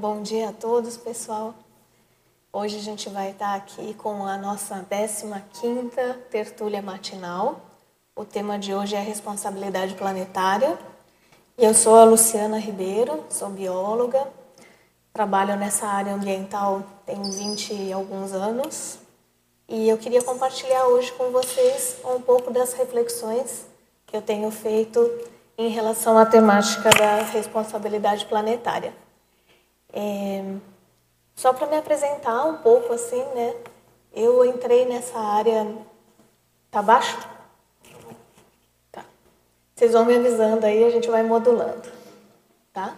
Bom dia a todos, pessoal. Hoje a gente vai estar aqui com a nossa 15ª tertúlia matinal. O tema de hoje é responsabilidade planetária. Eu sou a Luciana Ribeiro, sou bióloga, trabalho nessa área ambiental tem 20 e alguns anos. E eu queria compartilhar hoje com vocês um pouco das reflexões que eu tenho feito em relação à temática da responsabilidade planetária. É, só para me apresentar um pouco assim, né? Eu entrei nessa área. Tá baixo? Tá. Vocês vão me avisando aí, a gente vai modulando, tá?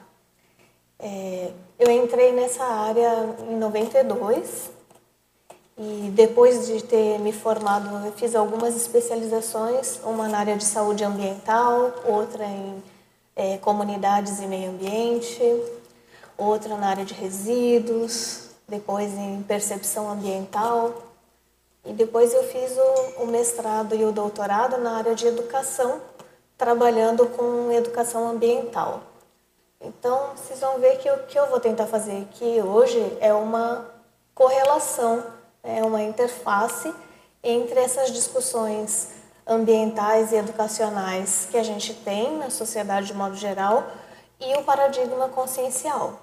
É, eu entrei nessa área em 92 e depois de ter me formado, eu fiz algumas especializações, uma na área de saúde ambiental, outra em é, comunidades e meio ambiente, outra na área de resíduos, depois em percepção ambiental. E depois eu fiz o, o mestrado e o doutorado na área de educação, trabalhando com educação ambiental. Então, vocês vão ver que o que eu vou tentar fazer aqui hoje é uma correlação é uma interface entre essas discussões ambientais e educacionais que a gente tem na sociedade de modo geral e o paradigma consciencial.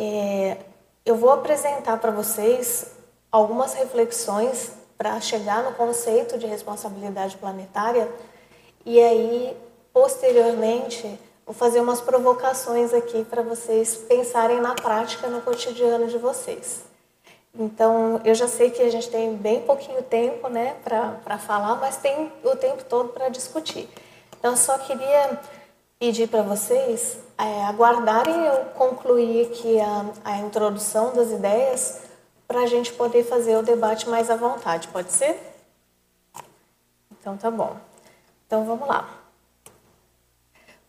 É, eu vou apresentar para vocês algumas reflexões para chegar no conceito de responsabilidade planetária e aí, posteriormente, vou fazer umas provocações aqui para vocês pensarem na prática no cotidiano de vocês. Então, eu já sei que a gente tem bem pouquinho tempo né, para falar, mas tem o tempo todo para discutir. Então, só queria pedir para vocês é, aguardarem eu concluir aqui a, a introdução das ideias para a gente poder fazer o debate mais à vontade, pode ser? Então, tá bom. Então, vamos lá.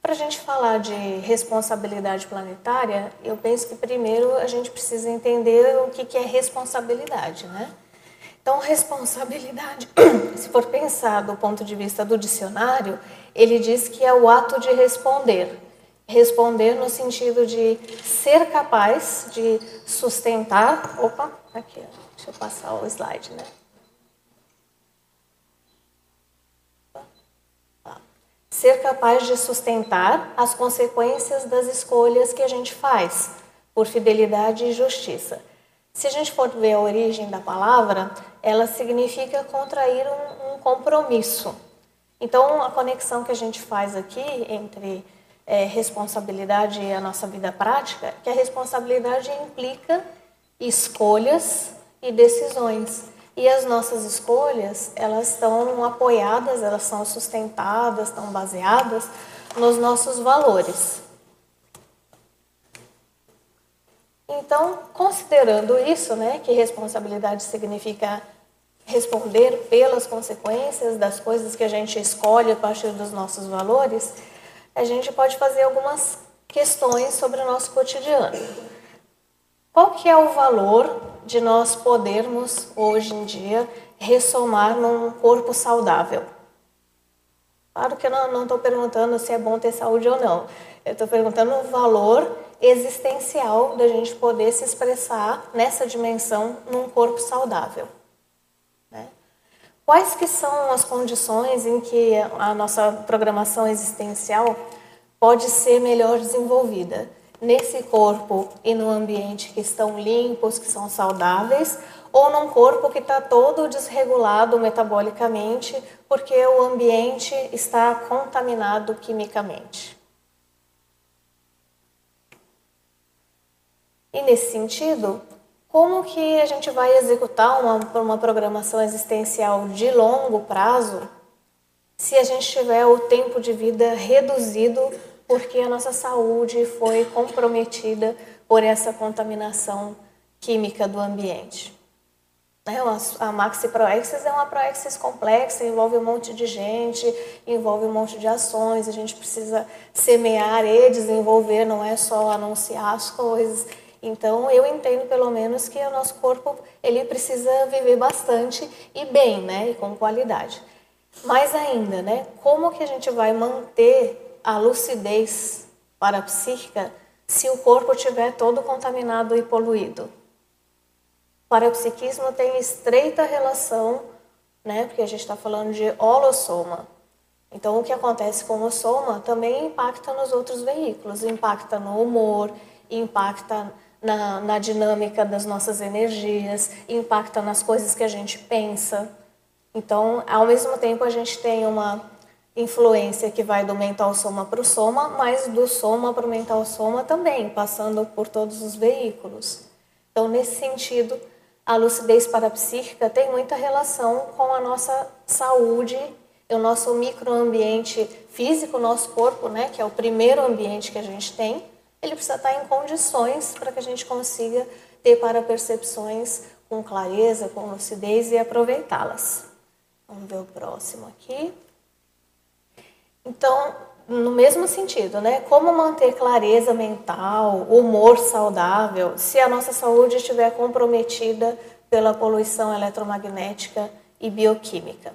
Para a gente falar de responsabilidade planetária, eu penso que primeiro a gente precisa entender o que, que é responsabilidade, né? Então, responsabilidade, se for pensar do ponto de vista do dicionário, ele diz que é o ato de responder. Responder no sentido de ser capaz de sustentar. Opa, aqui, deixa eu passar o slide, né? ser capaz de sustentar as consequências das escolhas que a gente faz, por fidelidade e justiça. Se a gente for ver a origem da palavra, ela significa contrair um, um compromisso. Então, a conexão que a gente faz aqui entre é, responsabilidade e a nossa vida prática, é que a responsabilidade implica escolhas e decisões. E as nossas escolhas, elas estão apoiadas, elas são sustentadas, estão baseadas nos nossos valores. Então, considerando isso, né, que responsabilidade significa responder pelas consequências das coisas que a gente escolhe a partir dos nossos valores, a gente pode fazer algumas questões sobre o nosso cotidiano. Qual que é o valor de nós podermos, hoje em dia, ressomar num corpo saudável. Claro que eu não estou perguntando se é bom ter saúde ou não. Eu estou perguntando o valor existencial da gente poder se expressar nessa dimensão num corpo saudável. Quais que são as condições em que a nossa programação existencial pode ser melhor desenvolvida? nesse corpo e no ambiente que estão limpos, que são saudáveis, ou num corpo que está todo desregulado metabolicamente porque o ambiente está contaminado quimicamente. E nesse sentido, como que a gente vai executar uma, uma programação existencial de longo prazo se a gente tiver o tempo de vida reduzido porque a nossa saúde foi comprometida por essa contaminação química do ambiente. É a Maxi Proexis é uma Proexis complexa, envolve um monte de gente, envolve um monte de ações, a gente precisa semear e desenvolver, não é só anunciar as coisas. Então, eu entendo pelo menos que o nosso corpo ele precisa viver bastante e bem, né, e com qualidade. Mais ainda, né, como que a gente vai manter a lucidez parapsíquica se o corpo estiver todo contaminado e poluído. O parapsiquismo tem estreita relação, né, porque a gente está falando de holossoma. Então, o que acontece com o soma também impacta nos outros veículos, impacta no humor, impacta na, na dinâmica das nossas energias, impacta nas coisas que a gente pensa. Então, ao mesmo tempo, a gente tem uma influência que vai do mental soma para o soma, mas do soma para o mental soma também, passando por todos os veículos. Então, nesse sentido, a lucidez parapsíquica tem muita relação com a nossa saúde o nosso microambiente físico, nosso corpo, né, que é o primeiro ambiente que a gente tem, ele precisa estar em condições para que a gente consiga ter para percepções com clareza, com lucidez e aproveitá-las. Vamos ver o próximo aqui. Então, no mesmo sentido, né? Como manter clareza mental, humor saudável, se a nossa saúde estiver comprometida pela poluição eletromagnética e bioquímica?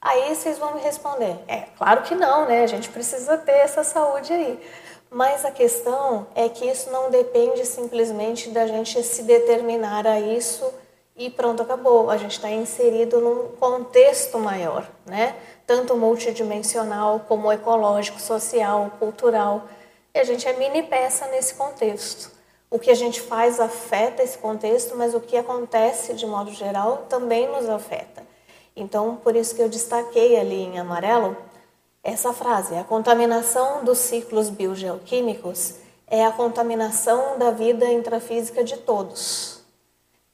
Aí vocês vão me responder: é claro que não, né? A gente precisa ter essa saúde aí. Mas a questão é que isso não depende simplesmente da gente se determinar a isso e pronto, acabou. A gente está inserido num contexto maior, né? Tanto multidimensional como ecológico, social, cultural. E a gente é mini peça nesse contexto. O que a gente faz afeta esse contexto, mas o que acontece de modo geral também nos afeta. Então, por isso que eu destaquei ali em amarelo essa frase: a contaminação dos ciclos biogeoquímicos é a contaminação da vida intrafísica de todos.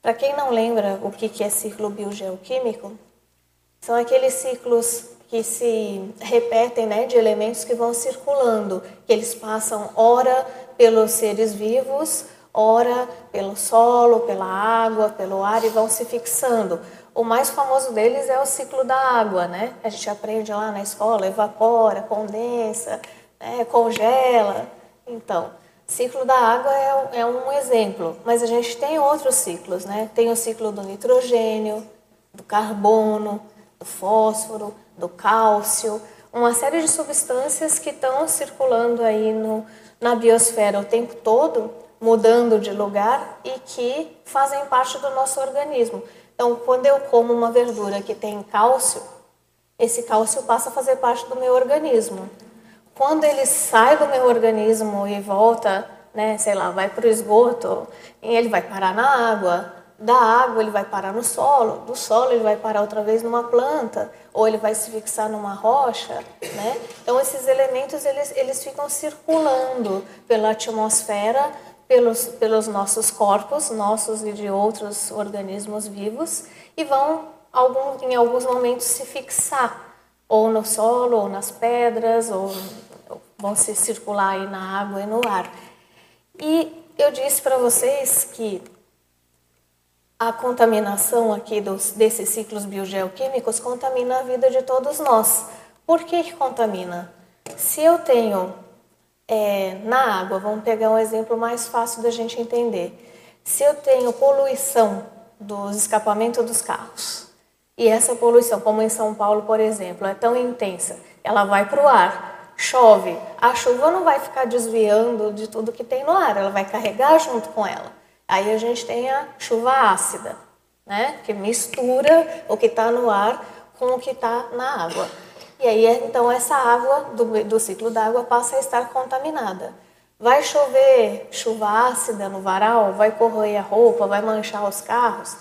Para quem não lembra o que é ciclo biogeoquímico, são aqueles ciclos que se repetem né, de elementos que vão circulando, que eles passam ora pelos seres vivos, ora pelo solo, pela água, pelo ar e vão se fixando. O mais famoso deles é o ciclo da água, né? A gente aprende lá na escola, evapora, condensa, né? congela. Então, ciclo da água é, é um exemplo, mas a gente tem outros ciclos, né? Tem o ciclo do nitrogênio, do carbono, do fósforo, do cálcio, uma série de substâncias que estão circulando aí no, na biosfera o tempo todo, mudando de lugar e que fazem parte do nosso organismo. Então, quando eu como uma verdura que tem cálcio, esse cálcio passa a fazer parte do meu organismo. Quando ele sai do meu organismo e volta, né, sei lá, vai para o esgoto, ele vai parar na água, da água ele vai parar no solo, do solo ele vai parar outra vez numa planta, ou ele vai se fixar numa rocha, né? Então esses elementos eles, eles ficam circulando pela atmosfera pelos, pelos nossos corpos, nossos e de outros organismos vivos, e vão algum, em alguns momentos se fixar, ou no solo, ou nas pedras, ou vão se circular aí na água e no ar. E eu disse para vocês que a contaminação aqui dos, desses ciclos biogeoquímicos contamina a vida de todos nós. Por que, que contamina? Se eu tenho é, na água, vamos pegar um exemplo mais fácil da gente entender. Se eu tenho poluição dos escapamentos dos carros, e essa poluição, como em São Paulo, por exemplo, é tão intensa, ela vai para o ar, chove, a chuva não vai ficar desviando de tudo que tem no ar, ela vai carregar junto com ela. Aí a gente tem a chuva ácida, né? que mistura o que está no ar com o que está na água. E aí, então, essa água do, do ciclo d'água passa a estar contaminada. Vai chover chuva ácida no varal? Vai corroer a roupa? Vai manchar os carros?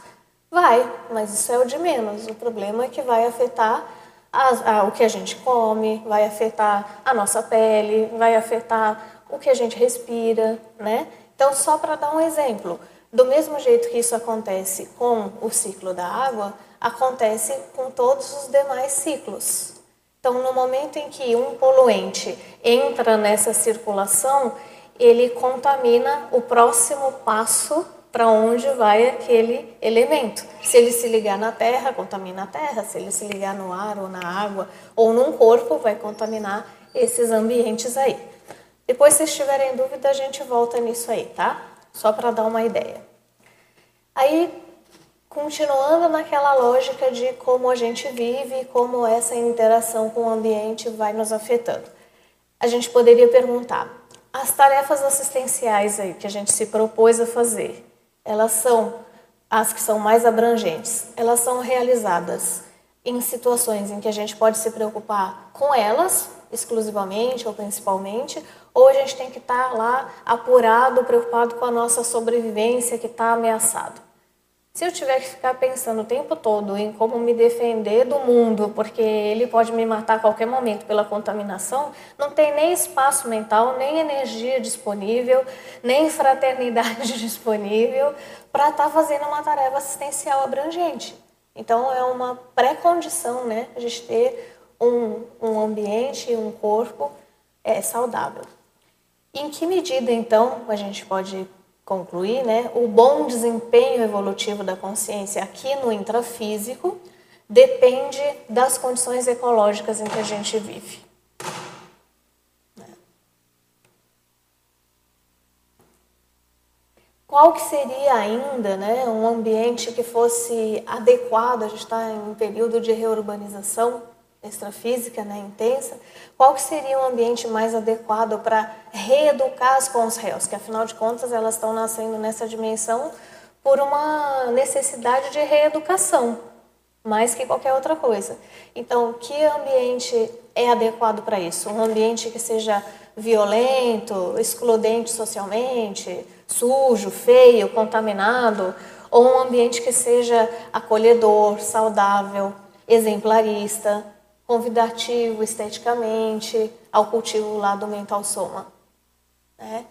Vai, mas isso é o de menos. O problema é que vai afetar a, o que a gente come, vai afetar a nossa pele, vai afetar o que a gente respira, né? Então, só para dar um exemplo, do mesmo jeito que isso acontece com o ciclo da água, acontece com todos os demais ciclos. Então, no momento em que um poluente entra nessa circulação, ele contamina o próximo passo para onde vai aquele elemento. Se ele se ligar na terra, contamina a terra. Se ele se ligar no ar ou na água ou num corpo, vai contaminar esses ambientes aí. Depois, se tiverem dúvida, a gente volta nisso aí, tá? Só para dar uma ideia. Aí, continuando naquela lógica de como a gente vive e como essa interação com o ambiente vai nos afetando. A gente poderia perguntar: as tarefas assistenciais aí que a gente se propôs a fazer, elas são as que são mais abrangentes. Elas são realizadas em situações em que a gente pode se preocupar com elas exclusivamente ou principalmente, ou a gente tem que estar lá apurado, preocupado com a nossa sobrevivência que está ameaçado. Se eu tiver que ficar pensando o tempo todo em como me defender do mundo, porque ele pode me matar a qualquer momento pela contaminação, não tem nem espaço mental, nem energia disponível, nem fraternidade disponível para estar tá fazendo uma tarefa assistencial abrangente. Então é uma pré-condição, né, a gente ter um, um ambiente e um corpo é, saudável. Em que medida, então, a gente pode concluir, né, o bom desempenho evolutivo da consciência aqui no intrafísico depende das condições ecológicas em que a gente vive. Qual que seria ainda né, um ambiente que fosse adequado? A gente está em um período de reurbanização extrafísica né, intensa, qual que seria o ambiente mais adequado para reeducar as réus? Que afinal de contas elas estão nascendo nessa dimensão por uma necessidade de reeducação, mais que qualquer outra coisa. Então, que ambiente é adequado para isso? Um ambiente que seja violento, excludente socialmente, sujo, feio, contaminado, ou um ambiente que seja acolhedor, saudável, exemplarista, convidativo esteticamente ao cultivo do lado mental soma? Né?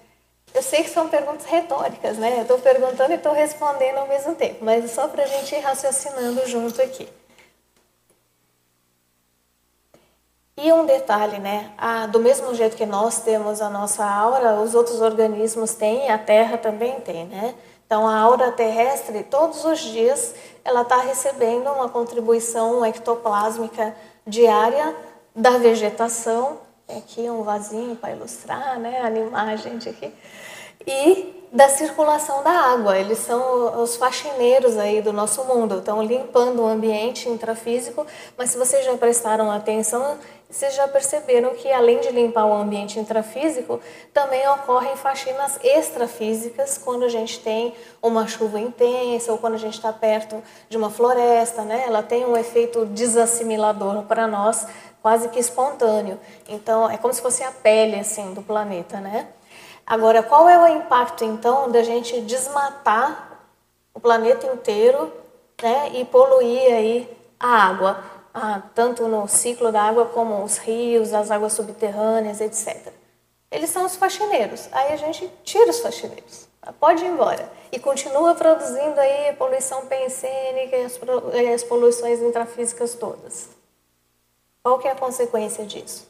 Eu sei que são perguntas retóricas, né? Estou perguntando e estou respondendo ao mesmo tempo, mas só para a gente ir raciocinando junto aqui. E um detalhe, né? Ah, do mesmo jeito que nós temos a nossa aura, os outros organismos têm, a Terra também tem, né? Então, a aura terrestre, todos os dias, ela está recebendo uma contribuição ectoplásmica diária da vegetação. Tem aqui um vasinho para ilustrar né, a imagem de aqui. E da circulação da água. Eles são os faxineiros aí do nosso mundo, estão limpando o ambiente intrafísico, mas se vocês já prestaram atenção, vocês já perceberam que além de limpar o ambiente intrafísico, também ocorrem faxinas extrafísicas quando a gente tem uma chuva intensa ou quando a gente está perto de uma floresta, né? Ela tem um efeito desassimilador para nós, quase que espontâneo. Então, é como se fosse a pele assim do planeta, né? Agora, qual é o impacto então da gente desmatar o planeta inteiro né, e poluir aí a água, ah, tanto no ciclo da água como os rios, as águas subterrâneas, etc. Eles são os faxineiros. Aí a gente tira os faxineiros. Pode ir embora. E continua produzindo aí a poluição pensênica e as, as poluições intrafísicas todas. Qual que é a consequência disso?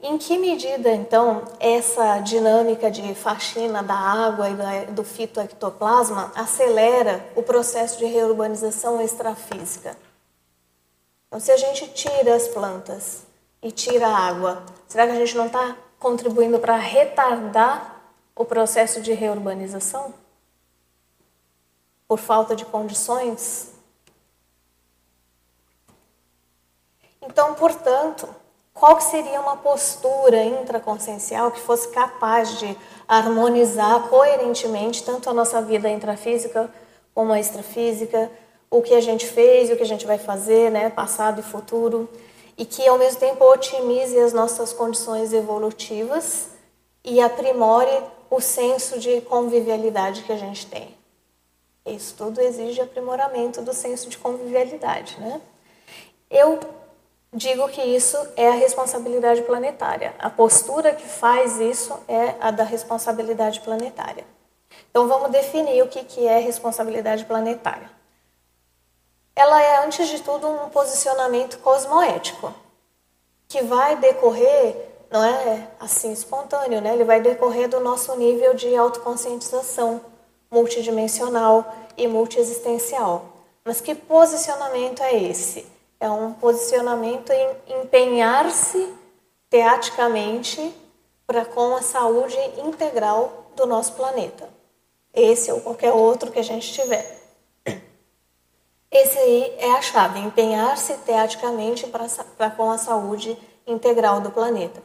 Em que medida, então, essa dinâmica de faxina da água e do fitoectoplasma acelera o processo de reurbanização extrafísica? Então, se a gente tira as plantas e tira a água, será que a gente não está contribuindo para retardar o processo de reurbanização? Por falta de condições? Então, portanto, qual seria uma postura intraconsciencial que fosse capaz de harmonizar coerentemente tanto a nossa vida intrafísica como a extrafísica, o que a gente fez e o que a gente vai fazer, né, passado e futuro, e que ao mesmo tempo otimize as nossas condições evolutivas e aprimore o senso de convivialidade que a gente tem. Isso tudo exige aprimoramento do senso de convivialidade, né? Eu digo que isso é a responsabilidade planetária. A postura que faz isso é a da responsabilidade planetária. Então vamos definir o que é responsabilidade planetária. Ela é, antes de tudo, um posicionamento cosmoético, que vai decorrer, não é assim espontâneo, né? ele vai decorrer do nosso nível de autoconscientização multidimensional e multiexistencial. Mas que posicionamento é esse? é um posicionamento em empenhar-se teaticamente para com a saúde integral do nosso planeta. Esse ou qualquer outro que a gente tiver. Esse aí é a chave, empenhar-se teaticamente para com a saúde integral do planeta.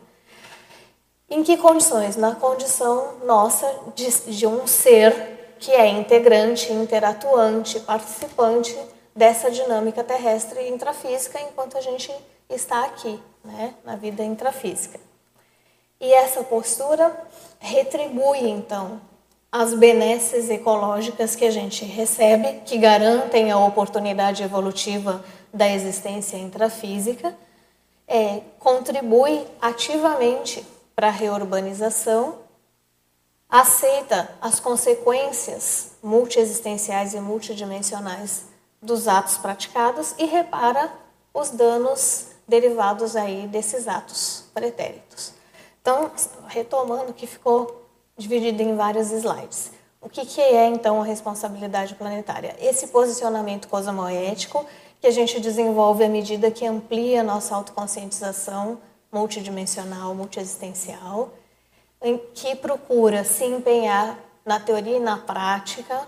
Em que condições? Na condição nossa de, de um ser que é integrante, interatuante, participante dessa dinâmica terrestre intrafísica enquanto a gente está aqui, né, na vida intrafísica. E essa postura retribui, então, as benesses ecológicas que a gente recebe, que garantem a oportunidade evolutiva da existência intrafísica, é, contribui ativamente para a reurbanização, aceita as consequências multiexistenciais e multidimensionais dos atos praticados e repara os danos derivados aí desses atos pretéritos. Então, retomando que ficou dividido em vários slides. O que, que é então a responsabilidade planetária? Esse posicionamento cosmoético que a gente desenvolve à medida que amplia nossa autoconscientização multidimensional, multiexistencial, em que procura se empenhar na teoria e na prática,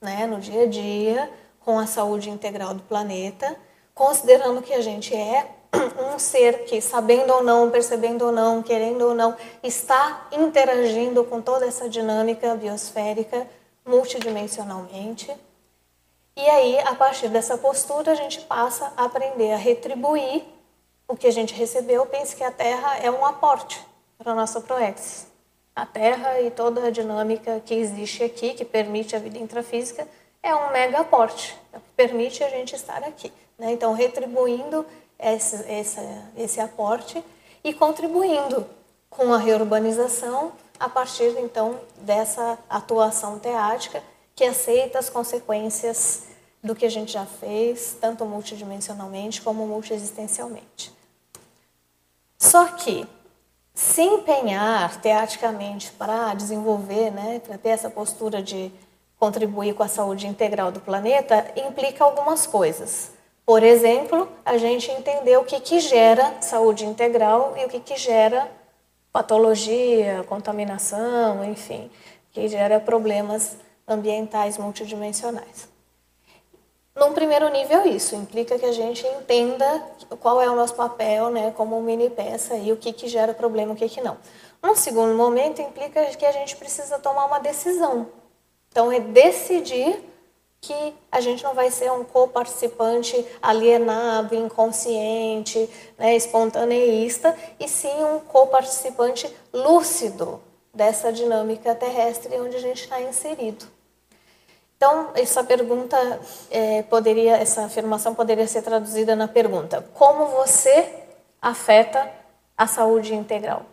né, no dia a dia, com a saúde integral do planeta, considerando que a gente é um ser que, sabendo ou não, percebendo ou não, querendo ou não, está interagindo com toda essa dinâmica biosférica multidimensionalmente. E aí, a partir dessa postura, a gente passa a aprender a retribuir o que a gente recebeu. Pense que a Terra é um aporte para a nossa Proex. A Terra e toda a dinâmica que existe aqui, que permite a vida intrafísica, é um mega aporte, é permite a gente estar aqui. Né? Então, retribuindo esse, esse, esse aporte e contribuindo com a reurbanização a partir então dessa atuação teática que aceita as consequências do que a gente já fez, tanto multidimensionalmente como multiexistencialmente. Só que se empenhar teaticamente para desenvolver, né, para ter essa postura de contribuir com a saúde integral do planeta, implica algumas coisas. Por exemplo, a gente entender o que, que gera saúde integral e o que, que gera patologia, contaminação, enfim, que gera problemas ambientais multidimensionais. Num primeiro nível, isso implica que a gente entenda qual é o nosso papel né, como mini peça e o que, que gera problema e o que, que não. Num segundo momento, implica que a gente precisa tomar uma decisão. Então, é decidir que a gente não vai ser um co-participante alienado, inconsciente, né, espontaneísta, e sim um co-participante lúcido dessa dinâmica terrestre onde a gente está inserido. Então, essa pergunta é, poderia, essa afirmação poderia ser traduzida na pergunta: como você afeta a saúde integral?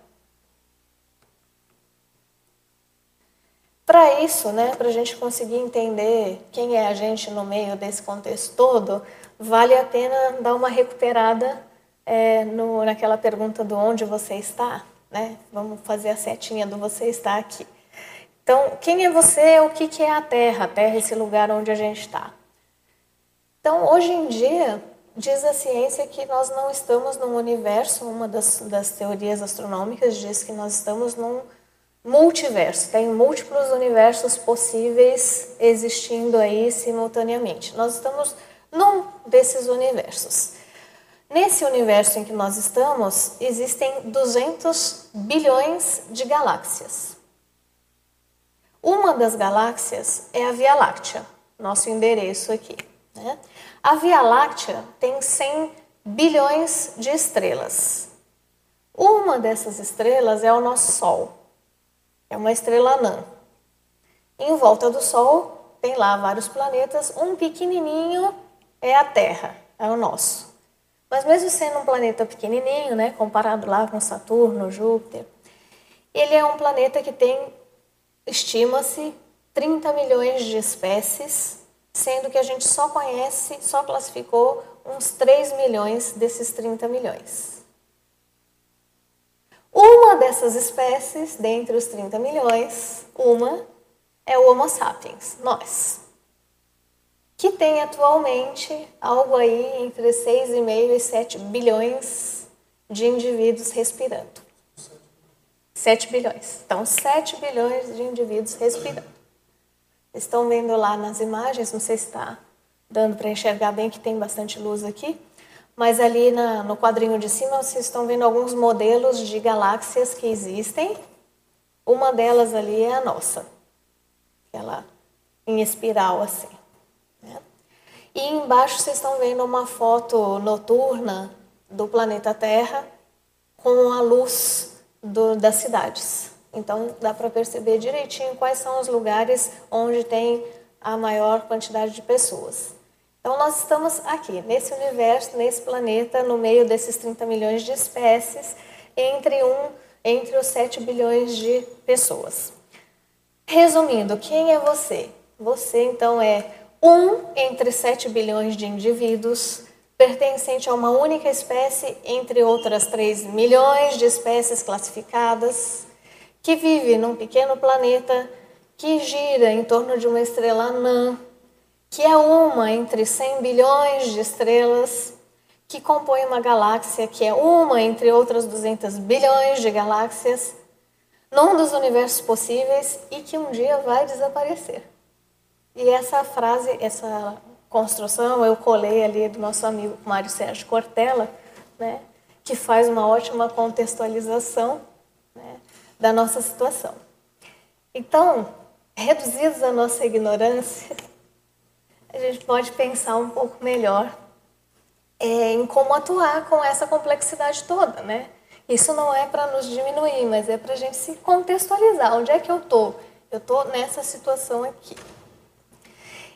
Para isso, né, para a gente conseguir entender quem é a gente no meio desse contexto todo, vale a pena dar uma recuperada é, no, naquela pergunta do onde você está. Né? Vamos fazer a setinha do você está aqui. Então, quem é você? O que, que é a Terra? A Terra é esse lugar onde a gente está. Então, hoje em dia, diz a ciência que nós não estamos num universo, uma das, das teorias astronômicas diz que nós estamos num multiverso, tem múltiplos universos possíveis existindo aí simultaneamente. Nós estamos num desses universos. Nesse universo em que nós estamos, existem 200 bilhões de galáxias. Uma das galáxias é a Via Láctea, nosso endereço aqui. Né? A Via Láctea tem 100 bilhões de estrelas. Uma dessas estrelas é o nosso Sol. É uma estrela anã. Em volta do Sol tem lá vários planetas, um pequenininho é a Terra, é o nosso. Mas mesmo sendo um planeta pequenininho, né, comparado lá com Saturno, Júpiter, ele é um planeta que tem, estima-se, 30 milhões de espécies, sendo que a gente só conhece, só classificou uns 3 milhões desses 30 milhões. Uma dessas espécies, dentre os 30 milhões, uma é o Homo sapiens, nós, que tem atualmente algo aí entre 6,5 e 7 bilhões de indivíduos respirando. 7 bilhões. Então, 7 bilhões de indivíduos respirando. Estão vendo lá nas imagens, não sei se está dando para enxergar bem que tem bastante luz aqui, Mas ali na, no quadrinho de cima vocês estão vendo alguns modelos de galáxias que existem. Uma delas ali é a nossa, ela em espiral assim. Né? E embaixo vocês estão vendo uma foto noturna do planeta Terra com a luz do, das cidades. Então dá para perceber direitinho quais são os lugares onde tem a maior quantidade de pessoas. Então nós estamos aqui, nesse universo, nesse planeta, no meio desses 30 milhões de espécies, entre, um, entre os 7 bilhões de pessoas. Resumindo, quem é você? Você então é um entre 7 bilhões de indivíduos, pertencente a uma única espécie entre outras 3 milhões de espécies classificadas, que vive num pequeno planeta que gira em torno de uma estrela anã, que é uma entre 100 bilhões de estrelas, que compõe uma galáxia que é uma entre outras 200 bilhões de galáxias, num dos universos possíveis e que um dia vai desaparecer. E essa frase, essa construção, eu colei ali do nosso amigo Mário Sérgio Cortella, né, que faz uma ótima contextualização né, da nossa situação. Então, reduzidos a nossa ignorância, a gente pode pensar um pouco melhor é, em como atuar com essa complexidade toda, né? Isso não é para nos diminuir, mas é para a gente se contextualizar. Onde é que eu tô? Eu tô nessa situação aqui.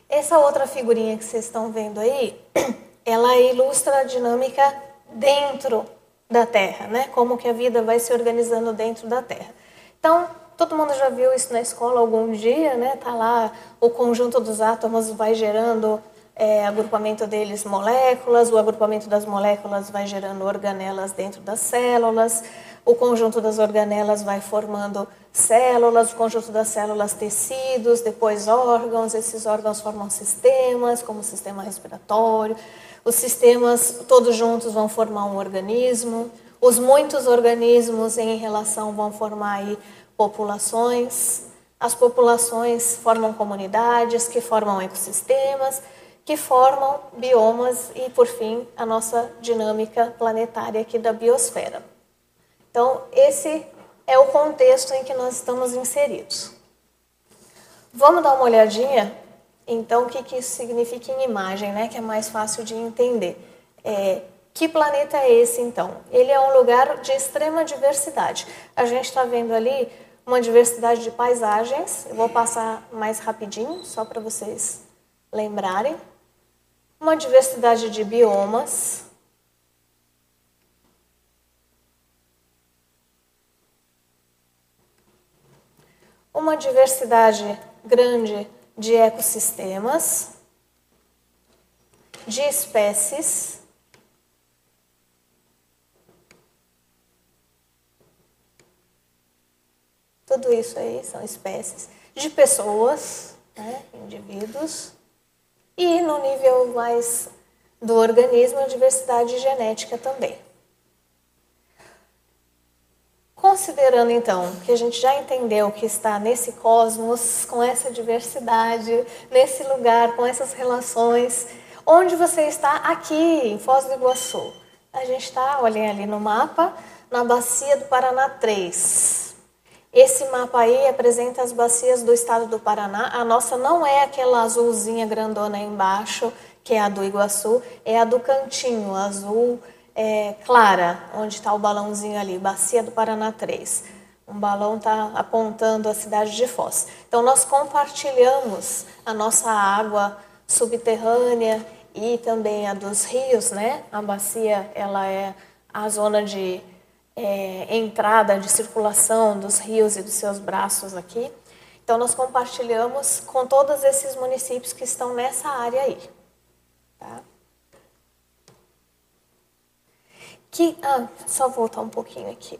Essa outra figurinha que vocês estão vendo aí, ela ilustra a dinâmica dentro da Terra, né? Como que a vida vai se organizando dentro da Terra. Então, todo mundo já viu isso na escola algum dia, né? Tá lá o conjunto dos átomos vai gerando é, agrupamento deles moléculas, o agrupamento das moléculas vai gerando organelas dentro das células, o conjunto das organelas vai formando células, o conjunto das células tecidos, depois órgãos, esses órgãos formam sistemas, como o sistema respiratório, os sistemas todos juntos vão formar um organismo, os muitos organismos em relação vão formar aí populações, as populações formam comunidades que formam ecossistemas, que formam biomas e, por fim, a nossa dinâmica planetária aqui da biosfera. Então, esse é o contexto em que nós estamos inseridos. Vamos dar uma olhadinha, então, o que, que isso significa em imagem, né? que é mais fácil de entender. É, que planeta é esse, então? Ele é um lugar de extrema diversidade. A gente está vendo ali uma diversidade de paisagens. Eu vou passar mais rapidinho, só para vocês lembrarem. Uma diversidade de biomas, uma diversidade grande de ecossistemas, de espécies, tudo isso aí são espécies, de pessoas, né, indivíduos, e no nível mais do organismo, a diversidade genética também. Considerando então que a gente já entendeu que está nesse cosmos, com essa diversidade, nesse lugar, com essas relações, onde você está aqui em Foz do Iguaçu? A gente está, olhem ali no mapa, na bacia do Paraná 3. Esse mapa aí apresenta as bacias do estado do Paraná. A nossa não é aquela azulzinha grandona embaixo, que é a do Iguaçu, é a do cantinho, azul é, clara, onde está o balãozinho ali, Bacia do Paraná 3. Um balão está apontando a cidade de Foz. Então, nós compartilhamos a nossa água subterrânea e também a dos rios, né? A bacia, ela é a zona de é, entrada de circulação dos rios e dos seus braços aqui. Então, nós compartilhamos com todos esses municípios que estão nessa área aí. Tá? Que, ah, só voltar um pouquinho aqui.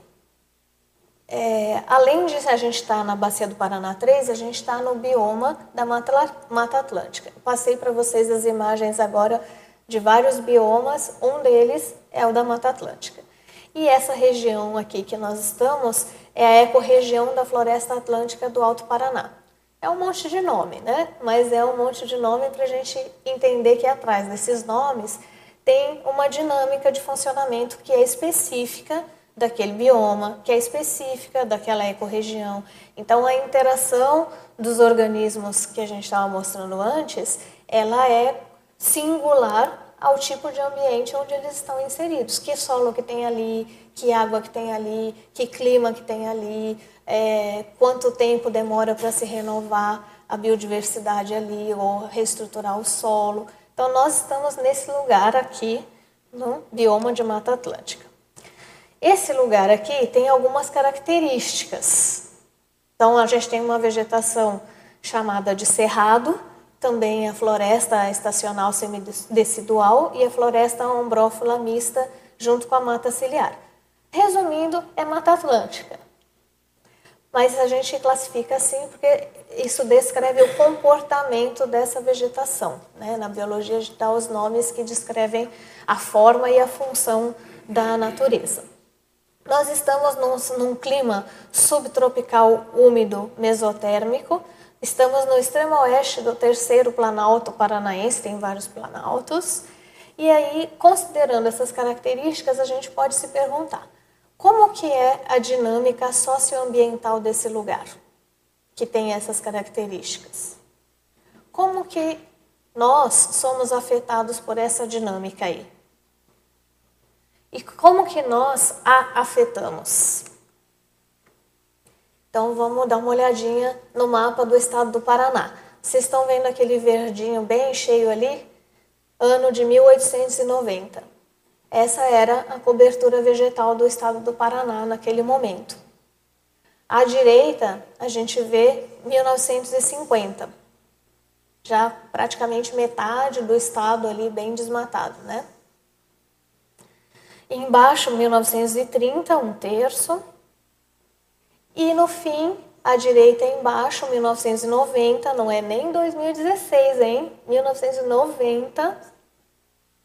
É, além de a gente estar tá na Bacia do Paraná 3, a gente está no bioma da Mata, Mata Atlântica. passei para vocês as imagens agora de vários biomas, um deles é o da Mata Atlântica. E essa região aqui que nós estamos é a ecorregião da Floresta Atlântica do Alto Paraná. É um monte de nome, né? Mas é um monte de nome para a gente entender que atrás desses nomes tem uma dinâmica de funcionamento que é específica daquele bioma, que é específica daquela ecorregião. Então, a interação dos organismos que a gente estava mostrando antes, ela é singular ao tipo de ambiente onde eles estão inseridos. Que solo que tem ali, que água que tem ali, que clima que tem ali, é, quanto tempo demora para se renovar a biodiversidade ali ou reestruturar o solo. Então, nós estamos nesse lugar aqui, no bioma de Mata Atlântica. Esse lugar aqui tem algumas características. Então, a gente tem uma vegetação chamada de cerrado, também a floresta estacional semidecidual e a floresta ombrófila mista junto com a mata ciliar. Resumindo, é Mata Atlântica. Mas a gente classifica assim porque isso descreve o comportamento dessa vegetação. Né? Na biologia, a gente dá os nomes que descrevem a forma e a função da natureza. Nós estamos num, num clima subtropical úmido mesotérmico, estamos no extremo oeste do terceiro planalto paranaense, tem vários planaltos, e aí, considerando essas características, a gente pode se perguntar, como que é a dinâmica socioambiental desse lugar, que tem essas características? Como que nós somos afetados por essa dinâmica aí? E como que nós a afetamos? Então vamos dar uma olhadinha no mapa do estado do Paraná. Vocês estão vendo aquele verdinho bem cheio ali? Ano de 1890. Essa era a cobertura vegetal do estado do Paraná naquele momento. À direita, a gente vê 1950. Já praticamente metade do estado ali bem desmatado, né? Embaixo, 1930, um terço. E no fim, à direita embaixo, 1990, não é nem 2016, hein? 1990.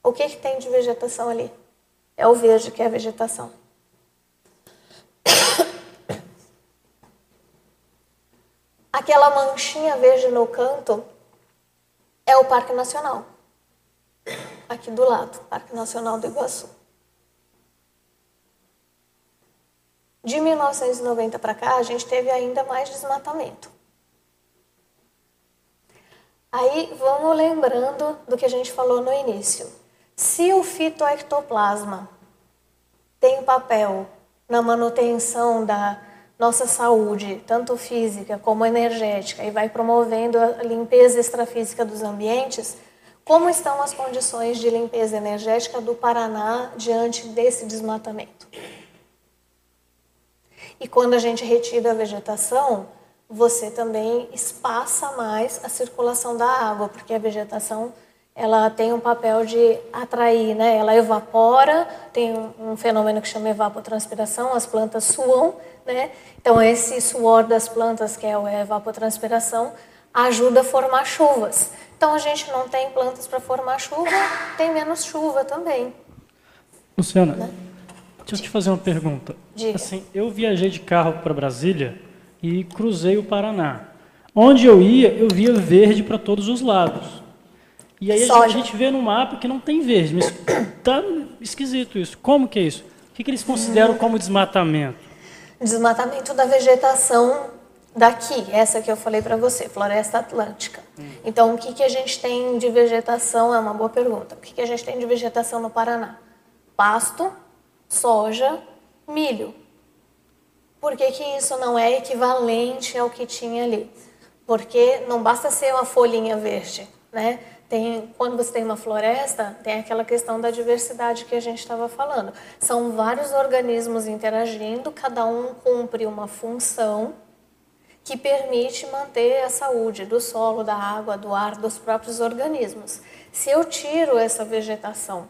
O que, que tem de vegetação ali? É o verde que é a vegetação. Aquela manchinha verde no canto é o Parque Nacional. Aqui do lado, Parque Nacional do Iguaçu. De 1990 para cá, a gente teve ainda mais desmatamento. Aí vamos lembrando do que a gente falou no início. Se o fitoectoplasma tem papel na manutenção da nossa saúde, tanto física como energética, e vai promovendo a limpeza extrafísica dos ambientes, como estão as condições de limpeza energética do Paraná diante desse desmatamento? E quando a gente retira a vegetação, você também espaça mais a circulação da água, porque a vegetação ela tem um papel de atrair, né? Ela evapora, tem um, um fenômeno que chama evapotranspiração, as plantas suam, né? Então esse suor das plantas, que é a evapotranspiração, ajuda a formar chuvas. Então a gente não tem plantas para formar chuva, tem menos chuva também. Luciana, né? Deixa eu te fazer uma pergunta. Diga. Assim, eu viajei de carro para Brasília e cruzei o Paraná. Onde eu ia, eu via verde para todos os lados. E aí a gente, a gente, vê no mapa que não tem verde, mas tá esquisito isso. Como que é isso? O que, que eles consideram como desmatamento? Desmatamento da vegetação daqui, essa que eu falei para você, floresta atlântica. Hum. Então, o que, que a gente tem de vegetação? É uma boa pergunta. O que, que a gente tem de vegetação no Paraná? Pasto, soja, milho. Por que, que isso não é equivalente ao que tinha ali? Porque não basta ser uma folhinha verde, né? Tem, quando você tem uma floresta, tem aquela questão da diversidade que a gente estava falando. São vários organismos interagindo, cada um cumpre uma função que permite manter a saúde do solo, da água, do ar, dos próprios organismos. Se eu tiro essa vegetação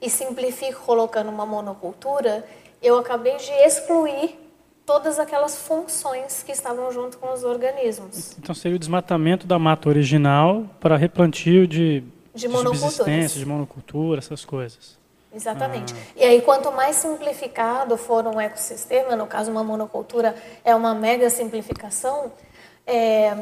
e simplifico colocando uma monocultura, eu acabei de excluir todas aquelas funções que estavam junto com os organismos. Então seria o desmatamento da mata original para replantio de, de, de de monocultura, essas coisas. Exatamente. Ah. E aí, quanto mais simplificado for um ecossistema, no caso uma monocultura é uma mega simplificação, é,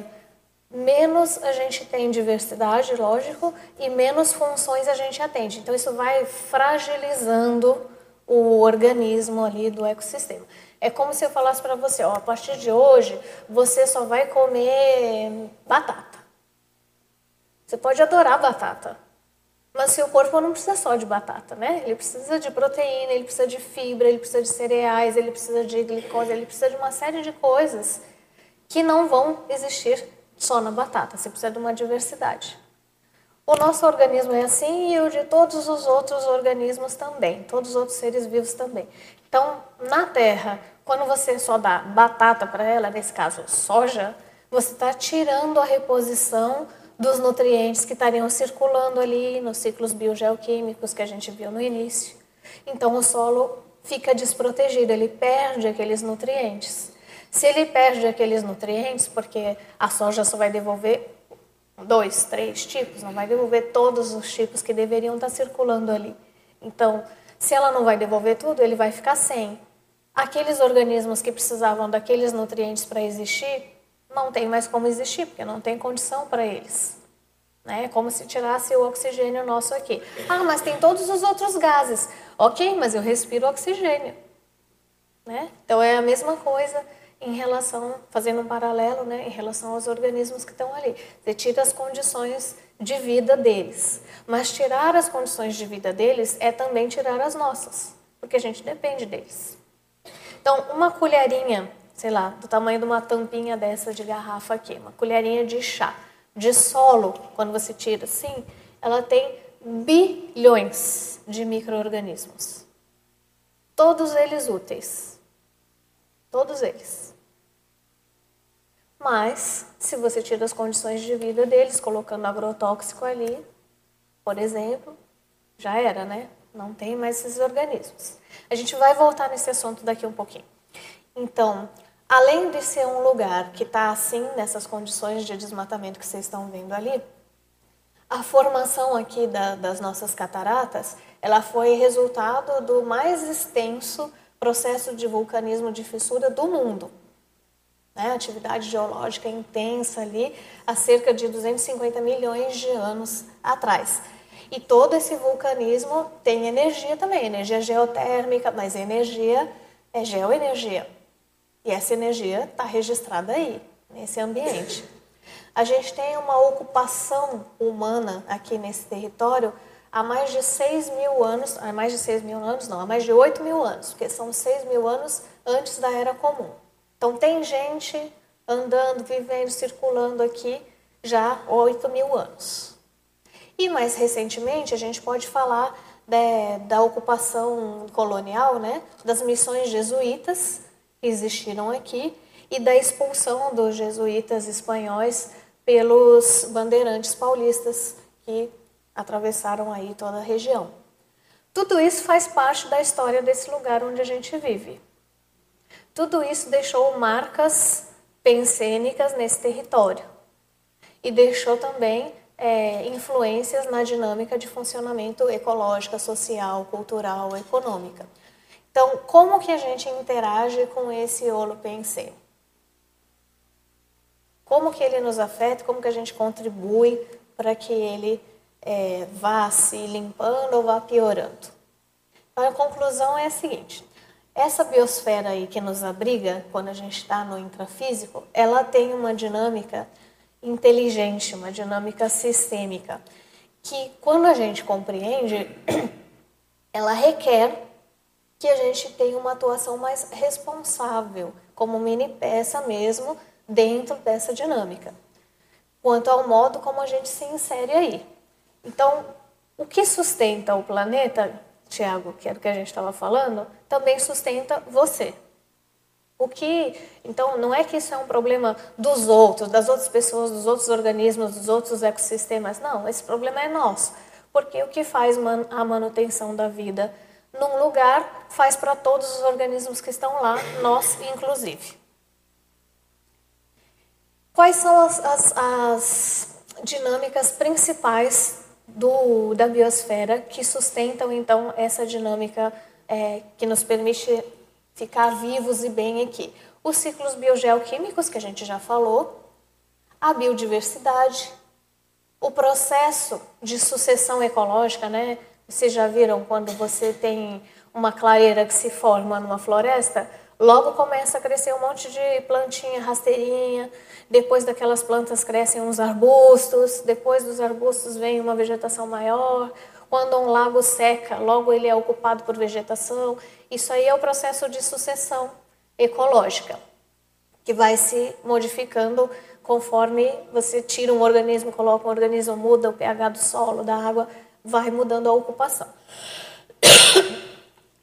menos a gente tem diversidade, lógico, e menos funções a gente atende. Então, isso vai fragilizando o organismo ali do ecossistema. É como se eu falasse para você, ó, a partir de hoje, você só vai comer batata. Você pode adorar batata, mas seu corpo não precisa só de batata, né? Ele precisa de proteína, ele precisa de fibra, ele precisa de cereais, ele precisa de glicose, ele precisa de uma série de coisas que não vão existir só na batata. Você precisa de uma diversidade. O nosso organismo é assim e o de todos os outros organismos também, todos os outros seres vivos também. Então, na Terra, quando você só dá batata para ela, nesse caso soja, você está tirando a reposição dos nutrientes que estariam circulando ali nos ciclos biogeoquímicos que a gente viu no início. Então, o solo fica desprotegido, ele perde aqueles nutrientes. Se ele perde aqueles nutrientes, porque a soja só vai devolver dois, três tipos, não vai devolver todos os tipos que deveriam estar circulando ali. Então, se ela não vai devolver tudo, ele vai ficar sem. Aqueles organismos que precisavam daqueles nutrientes para existir, não tem mais como existir, porque não tem condição para eles. Né? É como se tirasse o oxigênio nosso aqui. Ah, mas tem todos os outros gases. Ok, mas eu respiro oxigênio. Né? Então é a mesma coisa em relação, fazendo um paralelo, né, em relação aos organismos que estão ali. Você tira as condições de vida deles. Mas tirar as condições de vida deles é também tirar as nossas, porque a gente depende deles. Então, uma colherinha, sei lá, do tamanho de uma tampinha dessa de garrafa aqui, uma colherinha de chá, de solo, quando você tira assim, ela tem bilhões de micro-organismos. Todos eles úteis. Todos eles. Mas, se você tira as condições de vida deles, colocando agrotóxico ali, por exemplo, já era, né? Não tem mais esses organismos. A gente vai voltar nesse assunto daqui um pouquinho. Então, além de ser um lugar que está assim, nessas condições de desmatamento que vocês estão vendo ali, a formação aqui da, das nossas cataratas, ela foi resultado do mais extenso processo de vulcanismo de fissura do mundo né, atividade geológica intensa ali, há cerca de 250 milhões de anos atrás. E todo esse vulcanismo tem energia também, energia geotérmica, mas energia é geoenergia. E essa energia está registrada aí, nesse ambiente. A gente tem uma ocupação humana aqui nesse território há mais de 6 mil anos, há mais de 6 mil anos não, há mais de 8 mil anos, porque são 6 mil anos antes da Era Comum. Então, tem gente andando, vivendo, circulando aqui já há 8 mil anos. E mais recentemente, a gente pode falar de, da ocupação colonial, né, das missões jesuítas que existiram aqui e da expulsão dos jesuítas espanhóis pelos bandeirantes paulistas que atravessaram aí toda a região. Tudo isso faz parte da história desse lugar onde a gente vive. Tudo isso deixou marcas pensênicas nesse território e deixou também é, influências na dinâmica de funcionamento ecológica, social, cultural, econômica. Então, como que a gente interage com esse holopensene? Como que ele nos afeta? Como que a gente contribui para que ele é, vá se limpando ou vá piorando? Então, a conclusão é a seguinte: essa biosfera aí que nos abriga, quando a gente está no intrafísico, ela tem uma dinâmica inteligente, uma dinâmica sistêmica, que quando a gente compreende, ela requer que a gente tenha uma atuação mais responsável, como mini peça mesmo, dentro dessa dinâmica, quanto ao modo como a gente se insere aí. Então, o que sustenta o planeta Tiago, que era o que a gente estava falando, também sustenta você. O que, então, não é que isso é um problema dos outros, das outras pessoas, dos outros organismos, dos outros ecossistemas. Não, esse problema é nosso. Porque o que faz a manutenção da vida num lugar faz para todos os organismos que estão lá, nós inclusive. Quais são as, as, as dinâmicas principais do, da biosfera que sustentam então essa dinâmica é, que nos permite ficar vivos e bem aqui. Os ciclos biogeoquímicos, que a gente já falou, a biodiversidade, o processo de sucessão ecológica, né? Vocês já viram quando você tem uma clareira que se forma numa floresta? Logo começa a crescer um monte de plantinha rasteirinha, depois daquelas plantas crescem uns arbustos, depois dos arbustos vem uma vegetação maior. Quando um lago seca, logo ele é ocupado por vegetação. Isso aí é o processo de sucessão ecológica, que vai se modificando conforme você tira um organismo, coloca um organismo, muda o pH do solo, da água, vai mudando a ocupação.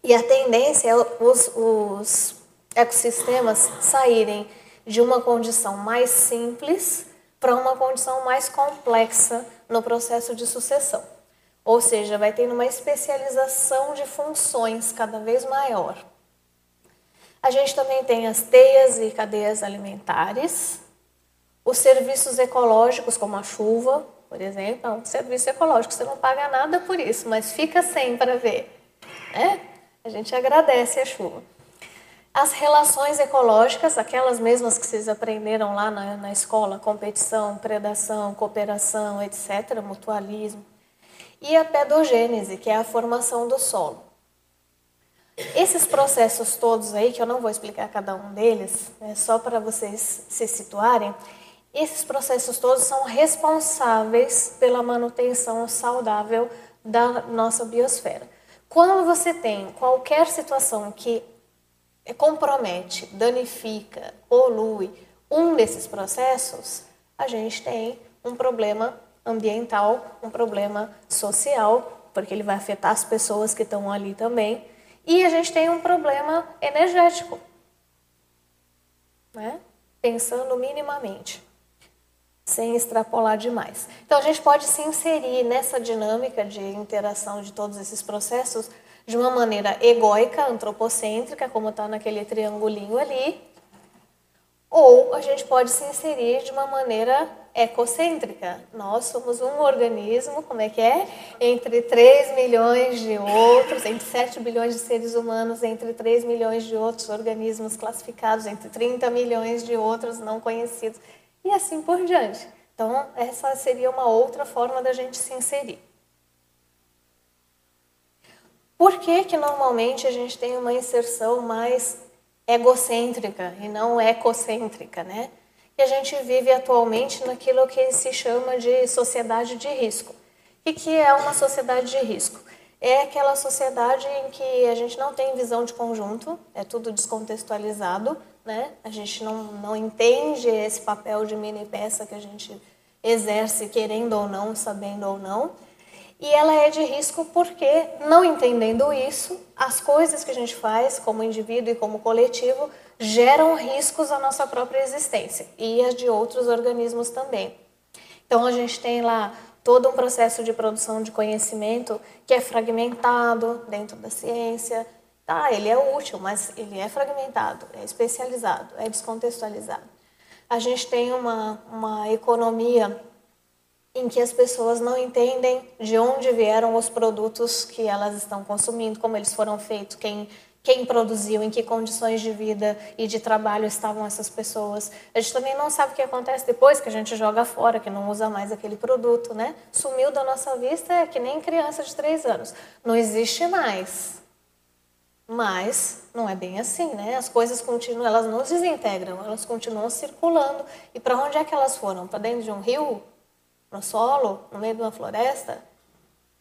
E a tendência é os, os ecossistemas saírem de uma condição mais simples para uma condição mais complexa no processo de sucessão. Ou seja, vai tendo uma especialização de funções cada vez maior. A gente também tem as teias e cadeias alimentares, os serviços ecológicos, como a chuva, por exemplo, é um serviço ecológico, você não paga nada por isso, mas fica sem para ver. Né? A gente agradece a chuva. As relações ecológicas, aquelas mesmas que vocês aprenderam lá na, na escola, competição, predação, cooperação, etc., mutualismo. E a pedogênese, que é a formação do solo. Esses processos todos aí, que eu não vou explicar cada um deles, é só para vocês se situarem, esses processos todos são responsáveis pela manutenção saudável da nossa biosfera. Quando você tem qualquer situação que compromete, danifica, polui um desses processos, a gente tem um problema ambiental, um problema social, porque ele vai afetar as pessoas que estão ali também, e a gente tem um problema energético, né? pensando minimamente, sem extrapolar demais. Então a gente pode se inserir nessa dinâmica de interação de todos esses processos de uma maneira egóica, antropocêntrica, como está naquele triangulinho ali, ou a gente pode se inserir de uma maneira ecocêntrica. Nós somos um organismo, como é que é? Entre 3 milhões de outros, entre 7 bilhões de seres humanos, entre 3 milhões de outros organismos classificados, entre 30 milhões de outros não conhecidos, e assim por diante. Então, essa seria uma outra forma da gente se inserir. Por que, que normalmente a gente tem uma inserção mais egocêntrica e não ecocêntrica, né? E a gente vive atualmente naquilo que se chama de sociedade de risco. O que é uma sociedade de risco? É aquela sociedade em que a gente não tem visão de conjunto, é tudo descontextualizado, né? A gente não, não entende esse papel de mini peça que a gente exerce querendo ou não, sabendo ou não. E ela é de risco porque, não entendendo isso, as coisas que a gente faz como indivíduo e como coletivo geram riscos à nossa própria existência e as de outros organismos também. Então a gente tem lá todo um processo de produção de conhecimento que é fragmentado dentro da ciência. Tá, ele é útil, mas ele é fragmentado, é especializado, é descontextualizado. A gente tem uma, uma economia em que as pessoas não entendem de onde vieram os produtos que elas estão consumindo, como eles foram feitos, quem, quem produziu, em que condições de vida e de trabalho estavam essas pessoas. A gente também não sabe o que acontece depois que a gente joga fora, que não usa mais aquele produto, né? Sumiu da nossa vista, é que nem criança de três anos. Não existe mais. Mas não é bem assim, né? As coisas continuam, elas não desintegram, elas continuam circulando. E para onde é que elas foram? Para dentro de um rio? No solo, no meio de uma floresta,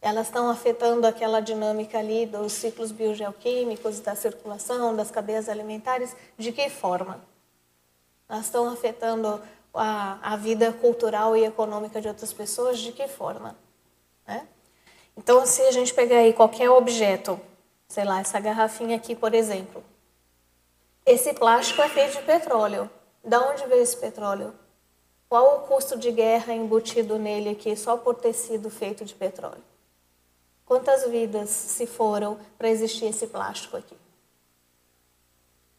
elas estão afetando aquela dinâmica ali dos ciclos biogeoquímicos, da circulação, das cadeias alimentares, de que forma? Elas estão afetando a, a vida cultural e econômica de outras pessoas, de que forma? Né? Então, se a gente pegar aí qualquer objeto, sei lá, essa garrafinha aqui, por exemplo, esse plástico é feito de petróleo. Da onde veio esse petróleo? Qual o custo de guerra embutido nele aqui só por ter sido feito de petróleo? Quantas vidas se foram para existir esse plástico aqui?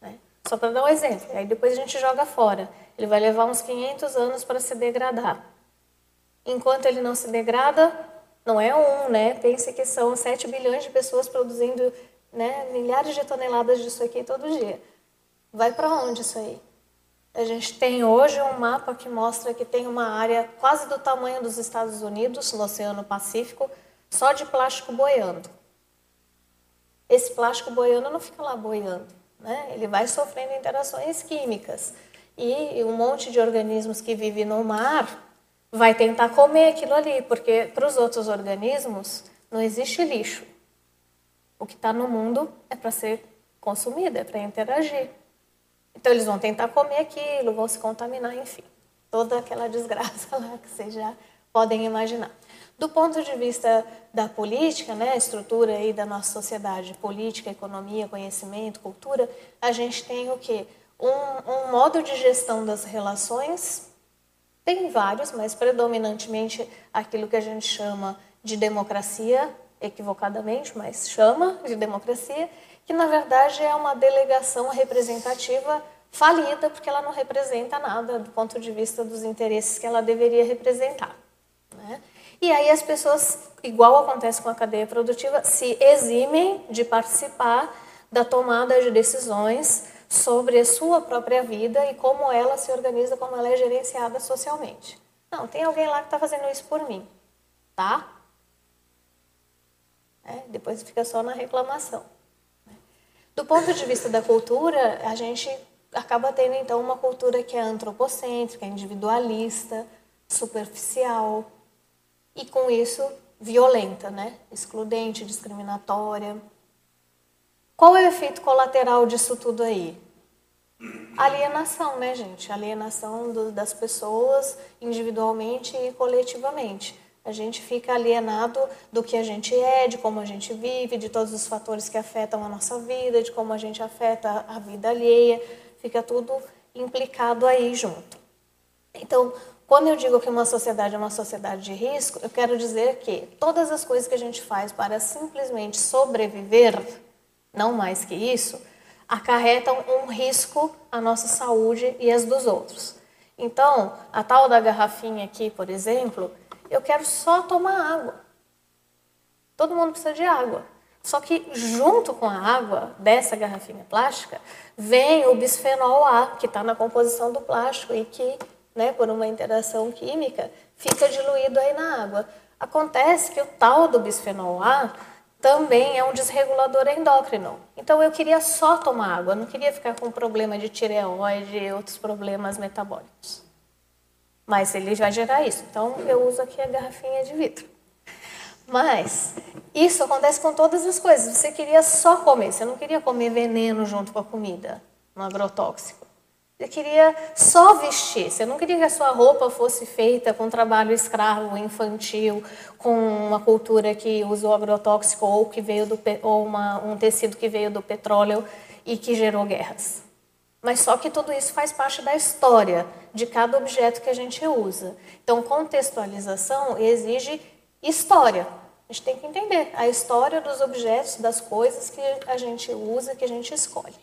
Né? Só para dar um exemplo. Aí depois a gente joga fora. Ele vai levar uns 500 anos para se degradar. Enquanto ele não se degrada, não é um, né? Pense que são 7 bilhões de pessoas produzindo né, milhares de toneladas disso aqui todo dia. Vai para onde isso aí? A gente tem hoje um mapa que mostra que tem uma área quase do tamanho dos Estados Unidos, no Oceano Pacífico, só de plástico boiando. Esse plástico boiando não fica lá boiando, né? ele vai sofrendo interações químicas. E um monte de organismos que vivem no mar vai tentar comer aquilo ali, porque para os outros organismos não existe lixo. O que está no mundo é para ser consumido, é para interagir. Então eles vão tentar comer aquilo, vão se contaminar, enfim. Toda aquela desgraça lá que vocês já podem imaginar. Do ponto de vista da política, né, a estrutura aí da nossa sociedade, política, economia, conhecimento, cultura, a gente tem o quê? Um, um modo de gestão das relações, tem vários, mas predominantemente aquilo que a gente chama de democracia, equivocadamente, mas chama de democracia, que na verdade é uma delegação representativa falida, porque ela não representa nada do ponto de vista dos interesses que ela deveria representar. Né? E aí as pessoas, igual acontece com a cadeia produtiva, se eximem de participar da tomada de decisões sobre a sua própria vida e como ela se organiza, como ela é gerenciada socialmente. Não, tem alguém lá que está fazendo isso por mim, tá? É, depois fica só na reclamação. Do ponto de vista da cultura, a gente acaba tendo então uma cultura que é antropocêntrica, individualista, superficial e com isso violenta, né? Excludente, discriminatória. Qual é o efeito colateral disso tudo aí? Alienação, né, gente? Alienação do, das pessoas individualmente e coletivamente. A gente fica alienado do que a gente é, de como a gente vive, de todos os fatores que afetam a nossa vida, de como a gente afeta a vida alheia. Fica tudo implicado aí junto. Então, quando eu digo que uma sociedade é uma sociedade de risco, eu quero dizer que todas as coisas que a gente faz para simplesmente sobreviver, não mais que isso, acarretam um risco à nossa saúde e às dos outros. Então, a tal da garrafinha aqui, por exemplo, eu quero só tomar água. Todo mundo precisa de água. Só que junto com a água dessa garrafinha plástica vem o bisfenol A, que está na composição do plástico e que, né, por uma interação química, fica diluído aí na água. Acontece que o tal do bisfenol A também é um desregulador endócrino. Então eu queria só tomar água, não queria ficar com problema de tireoide e outros problemas metabólicos. Mas ele vai gerar isso. Então eu uso aqui a garrafinha de vidro. Mas isso acontece com todas as coisas. Você queria só comer, você não queria comer veneno junto com a comida, um agrotóxico. Você queria só vestir, você não queria que a sua roupa fosse feita com trabalho escravo, infantil, com uma cultura que usou agrotóxico ou que veio do ou uma, um tecido que veio do petróleo e que gerou guerras. Mas só que tudo isso faz parte da história de cada objeto que a gente usa. Então, contextualização exige história. A gente tem que entender a história dos objetos, das coisas que a gente usa, que a gente escolhe.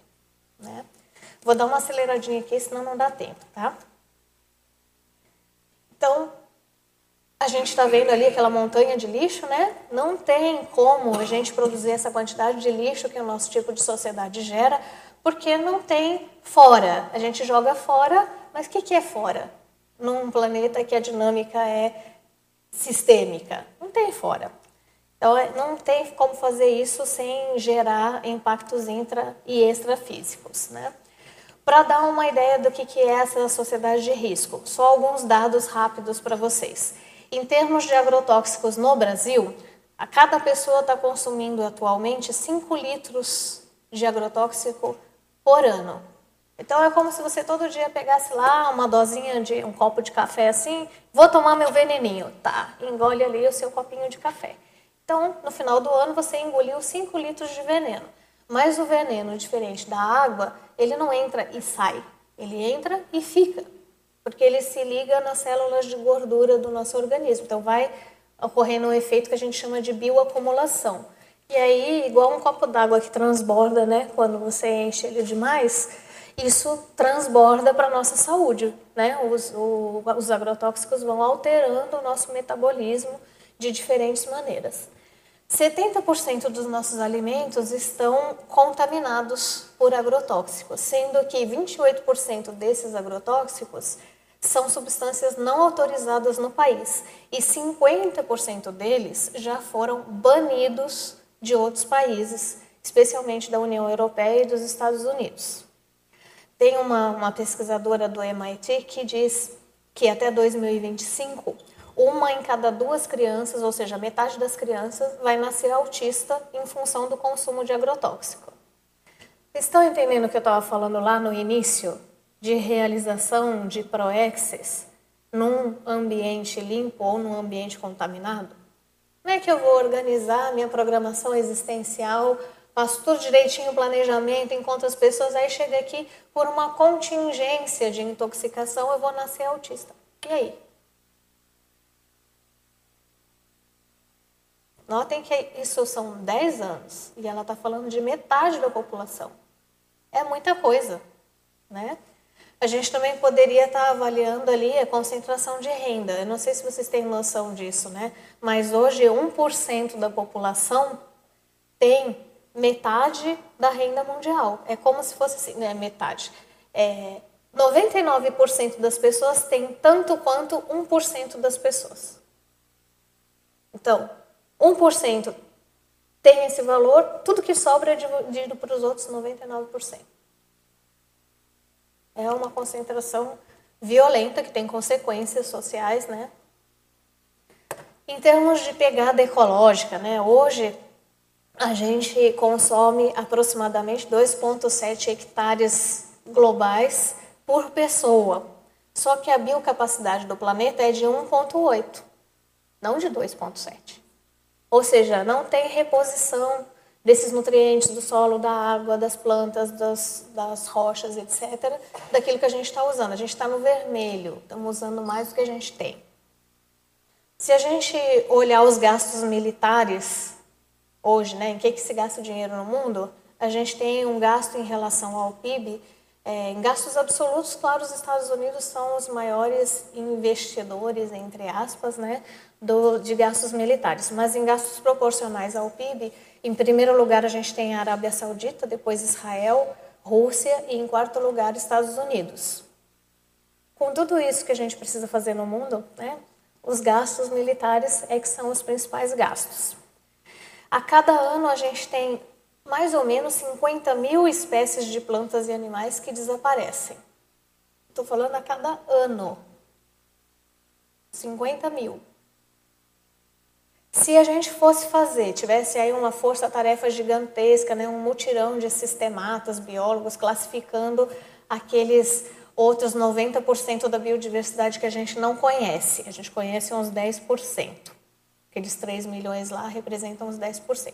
Né? Vou dar uma aceleradinha aqui, senão não dá tempo, tá? Então, a gente está vendo ali aquela montanha de lixo, né? Não tem como a gente produzir essa quantidade de lixo que o nosso tipo de sociedade gera porque não tem fora. A gente joga fora, mas o que, que é fora? Num planeta que a dinâmica é sistêmica. Não tem fora. Então, é, não tem como fazer isso sem gerar impactos intra e extrafísicos. Né? Para dar uma ideia do que, que é essa sociedade de risco, só alguns dados rápidos para vocês. Em termos de agrotóxicos no Brasil, a cada pessoa está consumindo atualmente 5 litros de agrotóxico por ano. Então é como se você todo dia pegasse lá uma dosinha de um copo de café assim, vou tomar meu veneninho, tá? Engole ali o seu copinho de café. Então, no final do ano você engoliu 5 litros de veneno. Mas o veneno, diferente da água, ele não entra e sai. Ele entra e fica, porque ele se liga nas células de gordura do nosso organismo. Então vai ocorrendo um efeito que a gente chama de bioacumulação. E aí, igual um copo d'água que transborda, né? Quando você enche ele demais, isso transborda para a nossa saúde, né? Os, o, os agrotóxicos vão alterando o nosso metabolismo de diferentes maneiras. 70% dos nossos alimentos estão contaminados por agrotóxicos, sendo que 28% desses agrotóxicos são substâncias não autorizadas no país e 50% deles já foram banidos de outros países, especialmente da União Europeia e dos Estados Unidos. Tem uma, uma pesquisadora do MIT que diz que até 2025 uma em cada duas crianças, ou seja, metade das crianças, vai nascer autista em função do consumo de agrotóxico. Estão entendendo o que eu estava falando lá no início? De realização de proexes num ambiente limpo ou num ambiente contaminado? Não é que eu vou organizar minha programação existencial, faço tudo direitinho, planejamento, encontro as pessoas, aí chega aqui por uma contingência de intoxicação, eu vou nascer autista. E aí? Notem que isso são 10 anos e ela está falando de metade da população. É muita coisa, né? A gente também poderia estar tá avaliando ali a concentração de renda. Eu não sei se vocês têm noção disso, né? Mas hoje 1% da população tem metade da renda mundial. É como se fosse assim, né? Metade. É, 99% das pessoas têm tanto quanto 1% das pessoas. Então, 1% tem esse valor, tudo que sobra é dividido para os outros 99%. É uma concentração violenta que tem consequências sociais, né? Em termos de pegada ecológica, né? Hoje a gente consome aproximadamente 2,7 hectares globais por pessoa. Só que a biocapacidade do planeta é de 1,8, não de 2,7. Ou seja, não tem reposição desses nutrientes do solo, da água, das plantas, das, das rochas, etc., daquilo que a gente está usando. A gente está no vermelho, estamos usando mais do que a gente tem. Se a gente olhar os gastos militares hoje, né, em que, que se gasta o dinheiro no mundo, a gente tem um gasto em relação ao PIB é, em gastos absolutos, claro, os Estados Unidos são os maiores investidores, entre aspas, né, do, de gastos militares. Mas em gastos proporcionais ao PIB, em primeiro lugar a gente tem a Arábia Saudita, depois Israel, Rússia e em quarto lugar Estados Unidos. Com tudo isso que a gente precisa fazer no mundo, né, os gastos militares é que são os principais gastos. A cada ano a gente tem mais ou menos 50 mil espécies de plantas e animais que desaparecem. Estou falando a cada ano. 50 mil. Se a gente fosse fazer, tivesse aí uma força-tarefa gigantesca, né, um mutirão de sistematas, biólogos, classificando aqueles outros 90% da biodiversidade que a gente não conhece. A gente conhece uns 10%. Aqueles 3 milhões lá representam uns 10%.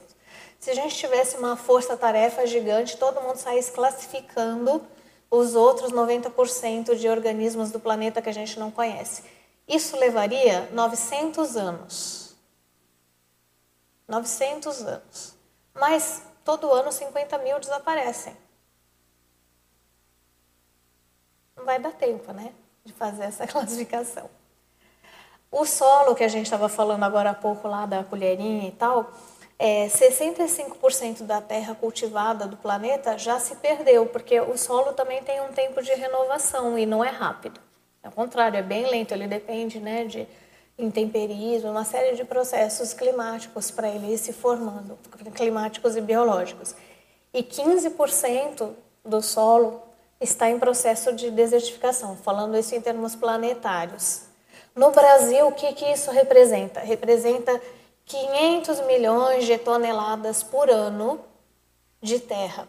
Se a gente tivesse uma força-tarefa gigante, todo mundo saísse classificando os outros 90% de organismos do planeta que a gente não conhece. Isso levaria 900 anos. 900 anos. Mas todo ano 50 mil desaparecem. Não vai dar tempo, né? De fazer essa classificação. O solo que a gente estava falando agora há pouco lá da colherinha e tal, é, 65% da terra cultivada do planeta já se perdeu, porque o solo também tem um tempo de renovação e não é rápido. Ao contrário, é bem lento, ele depende né, de intemperismo, uma série de processos climáticos para ele ir se formando, climáticos e biológicos. E 15% do solo está em processo de desertificação, falando isso em termos planetários. No Brasil, o que, que isso representa? Representa 500 milhões de toneladas por ano de terra.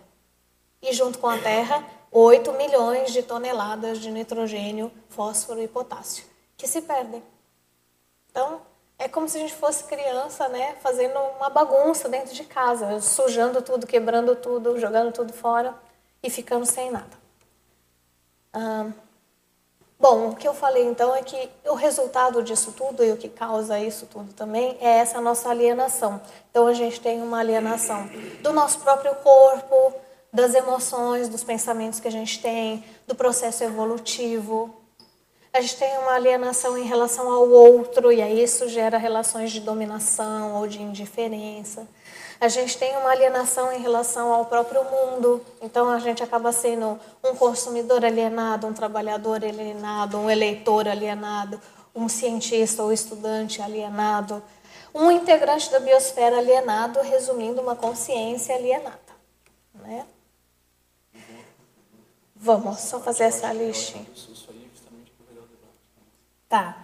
E junto com a terra, 8 milhões de toneladas de nitrogênio, fósforo e potássio, que se perdem. Então, é como se a gente fosse criança, né, fazendo uma bagunça dentro de casa, sujando tudo, quebrando tudo, jogando tudo fora e ficando sem nada. Ah, Bom, o que eu falei então é que o resultado disso tudo e o que causa isso tudo também é essa nossa alienação. Então a gente tem uma alienação do nosso próprio corpo, das emoções, dos pensamentos que a gente tem, do processo evolutivo. A gente tem uma alienação em relação ao outro, e aí isso gera relações de dominação ou de indiferença. A gente tem uma alienação em relação ao próprio mundo, então a gente acaba sendo um consumidor alienado, um trabalhador alienado, um eleitor alienado, um cientista ou estudante alienado, um integrante da biosfera alienado, resumindo uma consciência alienada. Né? Vamos só fazer essa listinha. Tá.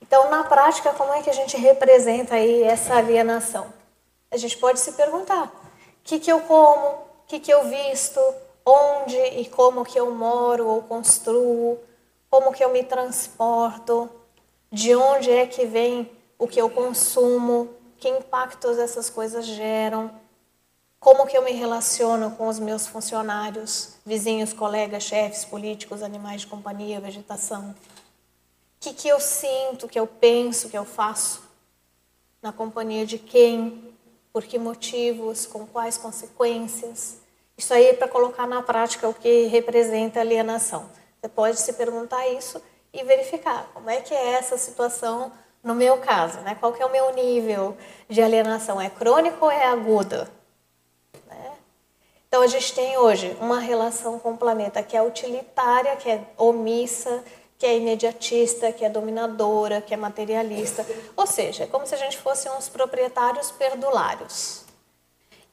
Então, na prática, como é que a gente representa aí essa alienação? A gente pode se perguntar: o que, que eu como? O que, que eu visto? Onde e como que eu moro ou construo? Como que eu me transporto? De onde é que vem o que eu consumo? Que impactos essas coisas geram? Como que eu me relaciono com os meus funcionários, vizinhos, colegas, chefes, políticos, animais de companhia, vegetação? Que, que eu sinto, que eu penso, que eu faço? Na companhia de quem? Por que motivos? Com quais consequências? Isso aí é para colocar na prática o que representa alienação. Você pode se perguntar isso e verificar como é que é essa situação no meu caso, né? Qual que é o meu nível de alienação? É crônico ou é aguda? Né? Então a gente tem hoje uma relação com o planeta que é utilitária, que é omissa, que é imediatista, que é dominadora, que é materialista. Ou seja, é como se a gente fosse uns proprietários perdulários.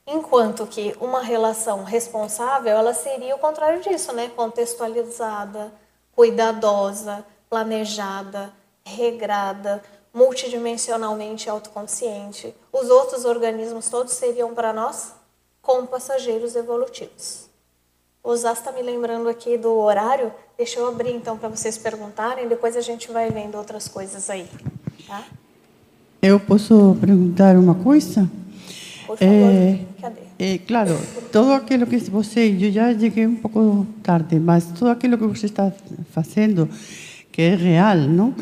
Enquanto que uma relação responsável, ela seria o contrário disso, né? Contextualizada, cuidadosa, planejada, regrada, multidimensionalmente autoconsciente. Os outros organismos todos seriam para nós como passageiros evolutivos. O Zaz está me lembrando aqui do horário. Deixa eu abrir então para vocês perguntarem, depois a gente vai vendo outras coisas aí. Tá? Eu posso perguntar uma coisa? Por favor, é, cadê? É, claro, todo aquilo que você, eu já cheguei um pouco tarde, mas tudo aquilo que você está fazendo, que é real, não?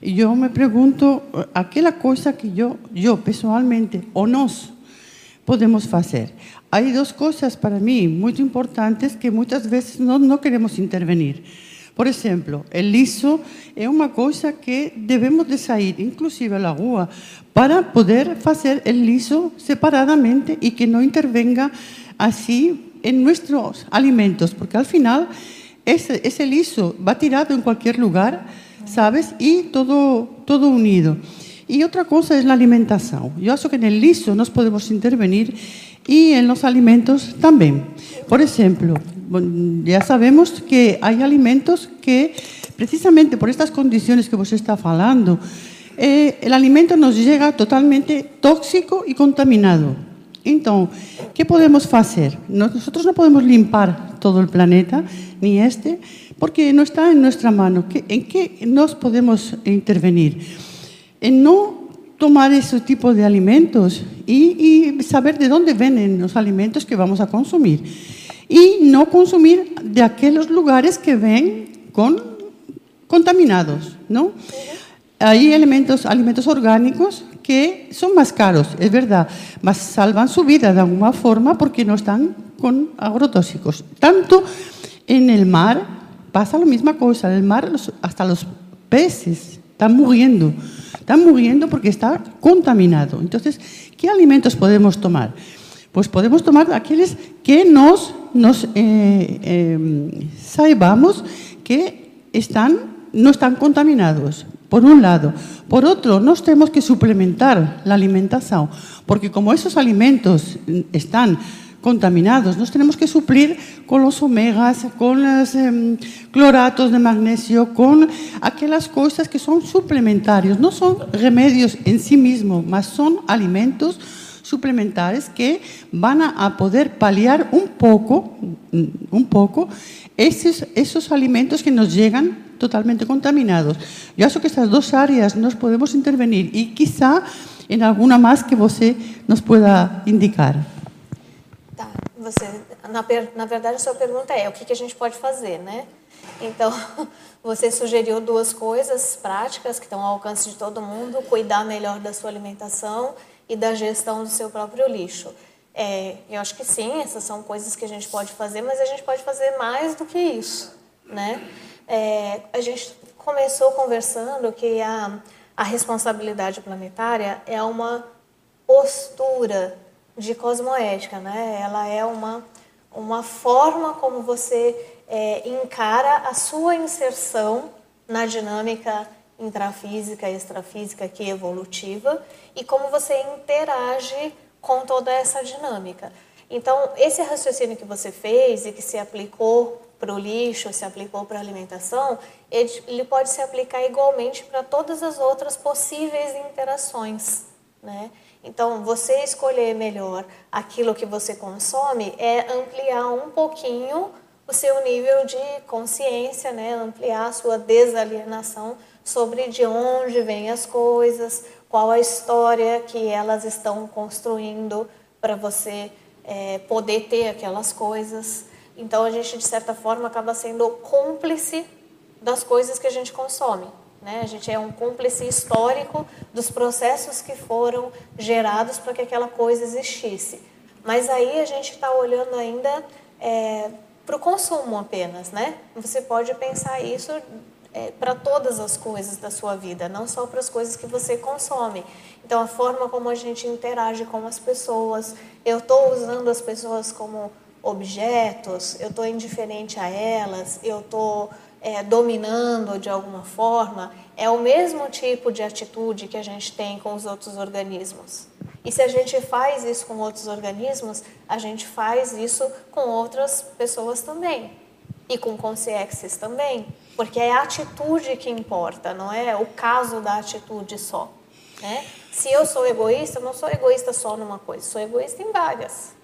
Eu me pergunto, aquela coisa que eu, eu pessoalmente, ou nós, podemos fazer. Há duas coisas para mim muito importantes que muitas vezes nós não queremos intervenir. Por exemplo, o liso é uma coisa que devemos de inclusive à rua, para poder fazer o liso separadamente e que não intervenga assim em nossos alimentos, porque al final esse, esse liso vai tirado em qualquer lugar, sabes, e todo, todo unido. Y otra cosa es la alimentación. Yo acho que en el liso nos podemos intervenir y en los alimentos también. Por ejemplo, ya sabemos que hay alimentos que, precisamente por estas condiciones que vos está falando, eh, el alimento nos llega totalmente tóxico y contaminado. Entonces, ¿qué podemos hacer? Nosotros no podemos limpar todo el planeta, ni este, porque no está en nuestra mano. ¿En qué nos podemos intervenir? En no tomar ese tipo de alimentos y, saber de dónde vienen los alimentos que vamos a consumir. Y no consumir de aquellos lugares que ven con, contaminados, ¿no? Hay alimentos, alimentos orgánicos que son más caros, es verdad, mas salvan su vida de alguna forma porque no están con agrotóxicos. Tanto en el mar pasa la misma cosa, en el mar hasta los peces están muriendo. Están muriendo porque está contaminado. Entonces, ¿qué alimentos podemos tomar? Pues podemos tomar aquellos que nos, nos eh, eh, que están, no están contaminados, por un lado. Por otro, nos tenemos que suplementar la alimentación, porque como esos alimentos están contaminados. Nos tenemos que suplir con los omegas, con los eh, cloratos de magnesio, con aquellas cosas que son suplementarios. No son remedios en sí mismos, mas son alimentos suplementares que van a, poder paliar un poco, un poco esos, esos alimentos que nos llegan totalmente contaminados. Yo creo que estas dos áreas nos podemos intervenir y quizá en alguna más que você nos pueda indicar. Tá, você, na, na verdade, a sua pergunta é o que, que a gente pode fazer, né? Então, você sugeriu duas coisas práticas que estão ao alcance de todo mundo: cuidar melhor da sua alimentação e da gestão do seu próprio lixo. É, eu acho que sim, essas são coisas que a gente pode fazer, mas a gente pode fazer mais do que isso, né? É, a gente começou conversando que a, a responsabilidade planetária é uma postura de cosmoética, né? Ela é uma, uma forma como você é, encara a sua inserção na dinâmica intrafísica, extrafísica, que evolutiva, e como você interage com toda essa dinâmica. Então, esse raciocínio que você fez e que se aplicou para o lixo, se aplicou para a alimentação, ele, pode se aplicar igualmente para todas as outras possíveis interações. Né? Então, você escolher melhor aquilo que você consome é ampliar um pouquinho o seu nível de consciência, né? ampliar a sua desalienação sobre de onde vêm as coisas, qual a história que elas estão construindo para você é, poder ter aquelas coisas. Então a gente, de certa forma, acaba sendo cúmplice das coisas que a gente consome. Né? A gente é um cúmplice histórico dos processos que foram gerados para que aquela coisa existisse. Mas aí a gente está olhando ainda é, para o consumo apenas, né? Você pode pensar isso é, para todas as coisas da sua vida, não só para as coisas que você consome. Então, a forma como a gente interage com as pessoas, eu estou usando as pessoas como objetos, eu estou indiferente a elas, eu estou é, dominando de alguma forma, é o mesmo tipo de atitude que a gente tem com os outros organismos. E se a gente faz isso com outros organismos, a gente faz isso com outras pessoas também. E com consciências também. Porque é a atitude que importa, não é o caso da atitude só. Né? Se eu sou egoísta, eu não sou egoísta só numa coisa, sou egoísta em várias.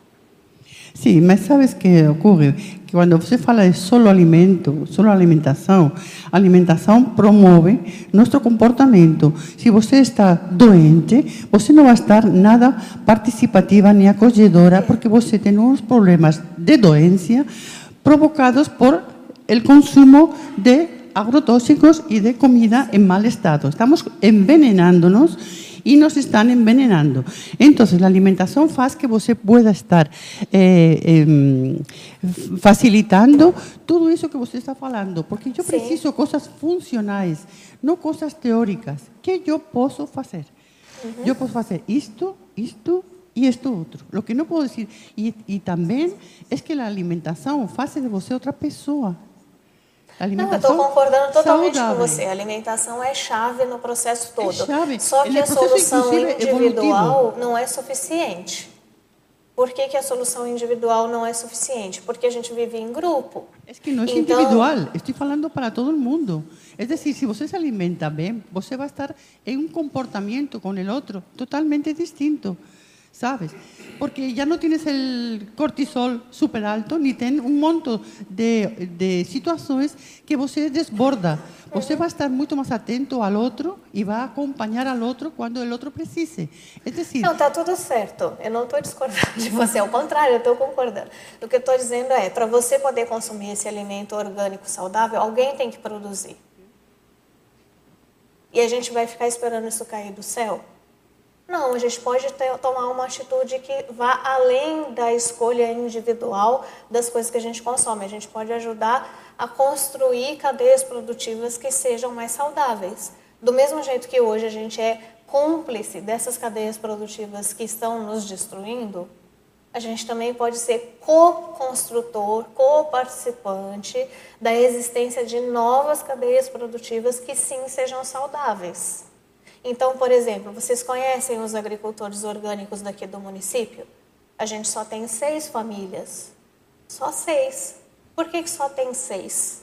Sim, mas sabes que ocorre? Que quando você fala de solo alimento, solo alimentação, alimentação promove nosso comportamento. Se você está doente, você não vai estar nada participativa nem acolhedora, porque você tem uns problemas de doença provocados por el consumo de agrotóxicos y de comida en mal estado. Estamos envenenándonos y nos están envenenando. Entonces, la alimentación hace que você pueda estar eh, eh, facilitando todo eso que você está falando, porque yo preciso cosas funcionales, no cosas teóricas. ¿Qué yo puedo hacer? Yo puedo hacer esto, esto y esto otro. Lo que no puedo decir, y, y también es que la alimentación hace de você otra persona. Não, eu estou concordando totalmente saudável. com você. A alimentação é chave no processo todo. É chave. Só que a solução individual evolutivo. não é suficiente. Por que, que, a solução individual não é suficiente? Porque a gente vive em grupo. É que não é então, individual, estou falando para todo mundo. É decir, se você se alimenta bem, você vai estar em um comportamento com o outro totalmente distinto. ¿Sabes? Porque ya no tienes el cortisol súper alto, ni ten un montón de, de situações que você desborda. Você vai estar muito mais atento ao outro e vai acompanhar ao outro quando o outro precise. É decir, não, está tudo certo. Eu não estou discordando de você, ao contrário, estou concordando. O que estou dizendo é, para você poder consumir esse alimento orgânico saudável, alguém tem que produzir. E a gente vai ficar esperando isso cair do céu? Não, a gente pode ter, tomar uma atitude que vá além da escolha individual das coisas que a gente consome. A gente pode ajudar a construir cadeias produtivas que sejam mais saudáveis. Do mesmo jeito que hoje a gente é cúmplice dessas cadeias produtivas que estão nos destruindo, a gente também pode ser co-construtor, co-participante da existência de novas cadeias produtivas que sim sejam saudáveis. Então, por exemplo, vocês conhecem os agricultores orgânicos daqui do município? A gente só tem seis famílias. Só seis. Por que, que só tem seis?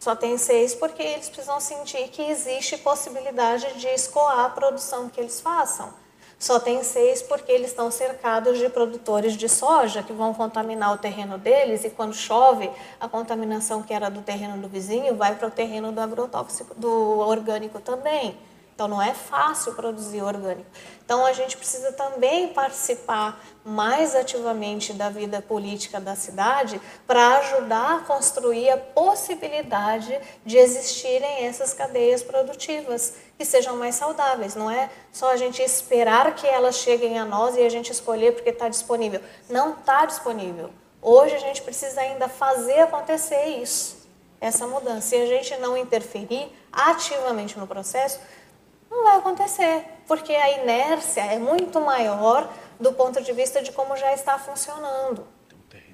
Só tem seis porque eles precisam sentir que existe possibilidade de escoar a produção que eles façam. Só tem seis porque eles estão cercados de produtores de soja que vão contaminar o terreno deles e quando chove, a contaminação que era do terreno do vizinho vai para o terreno do agrotóxico, do orgânico também. Então não é fácil produzir orgânico. Então a gente precisa também participar mais ativamente da vida política da cidade para ajudar a construir a possibilidade de existirem essas cadeias produtivas que sejam mais saudáveis. Não é só a gente esperar que elas cheguem a nós e a gente escolher porque está disponível. Não está disponível. Hoje a gente precisa ainda fazer acontecer isso. essa mudança. Se a gente não interferir ativamente no processo, não vai acontecer, porque a inércia é muito maior do ponto de vista de como já está funcionando,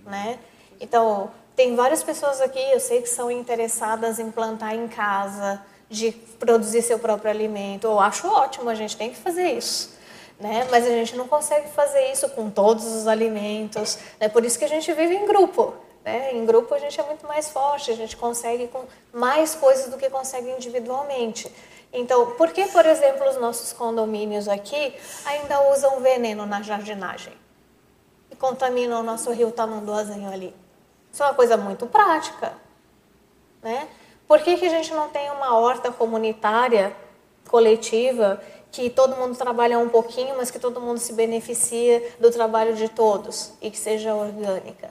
né? Então, tem várias pessoas aqui, eu sei que são interessadas em plantar em casa, de produzir seu próprio alimento. Eu acho ótimo, a gente tem que fazer isso. Né? Mas a gente não consegue fazer isso com todos os alimentos. É por isso que a gente vive em grupo. Né? Em grupo a gente é muito mais forte, a gente consegue com mais coisas do que consegue individualmente. Então, por que, por exemplo, os nossos condomínios aqui ainda usam veneno na jardinagem? E contaminam o nosso rio Tamanduazinho ali? Isso é uma coisa muito prática. Né? Por que, que a gente não tem uma horta comunitária, coletiva, que todo mundo trabalha um pouquinho, mas que todo mundo se beneficia do trabalho de todos e que seja orgânica?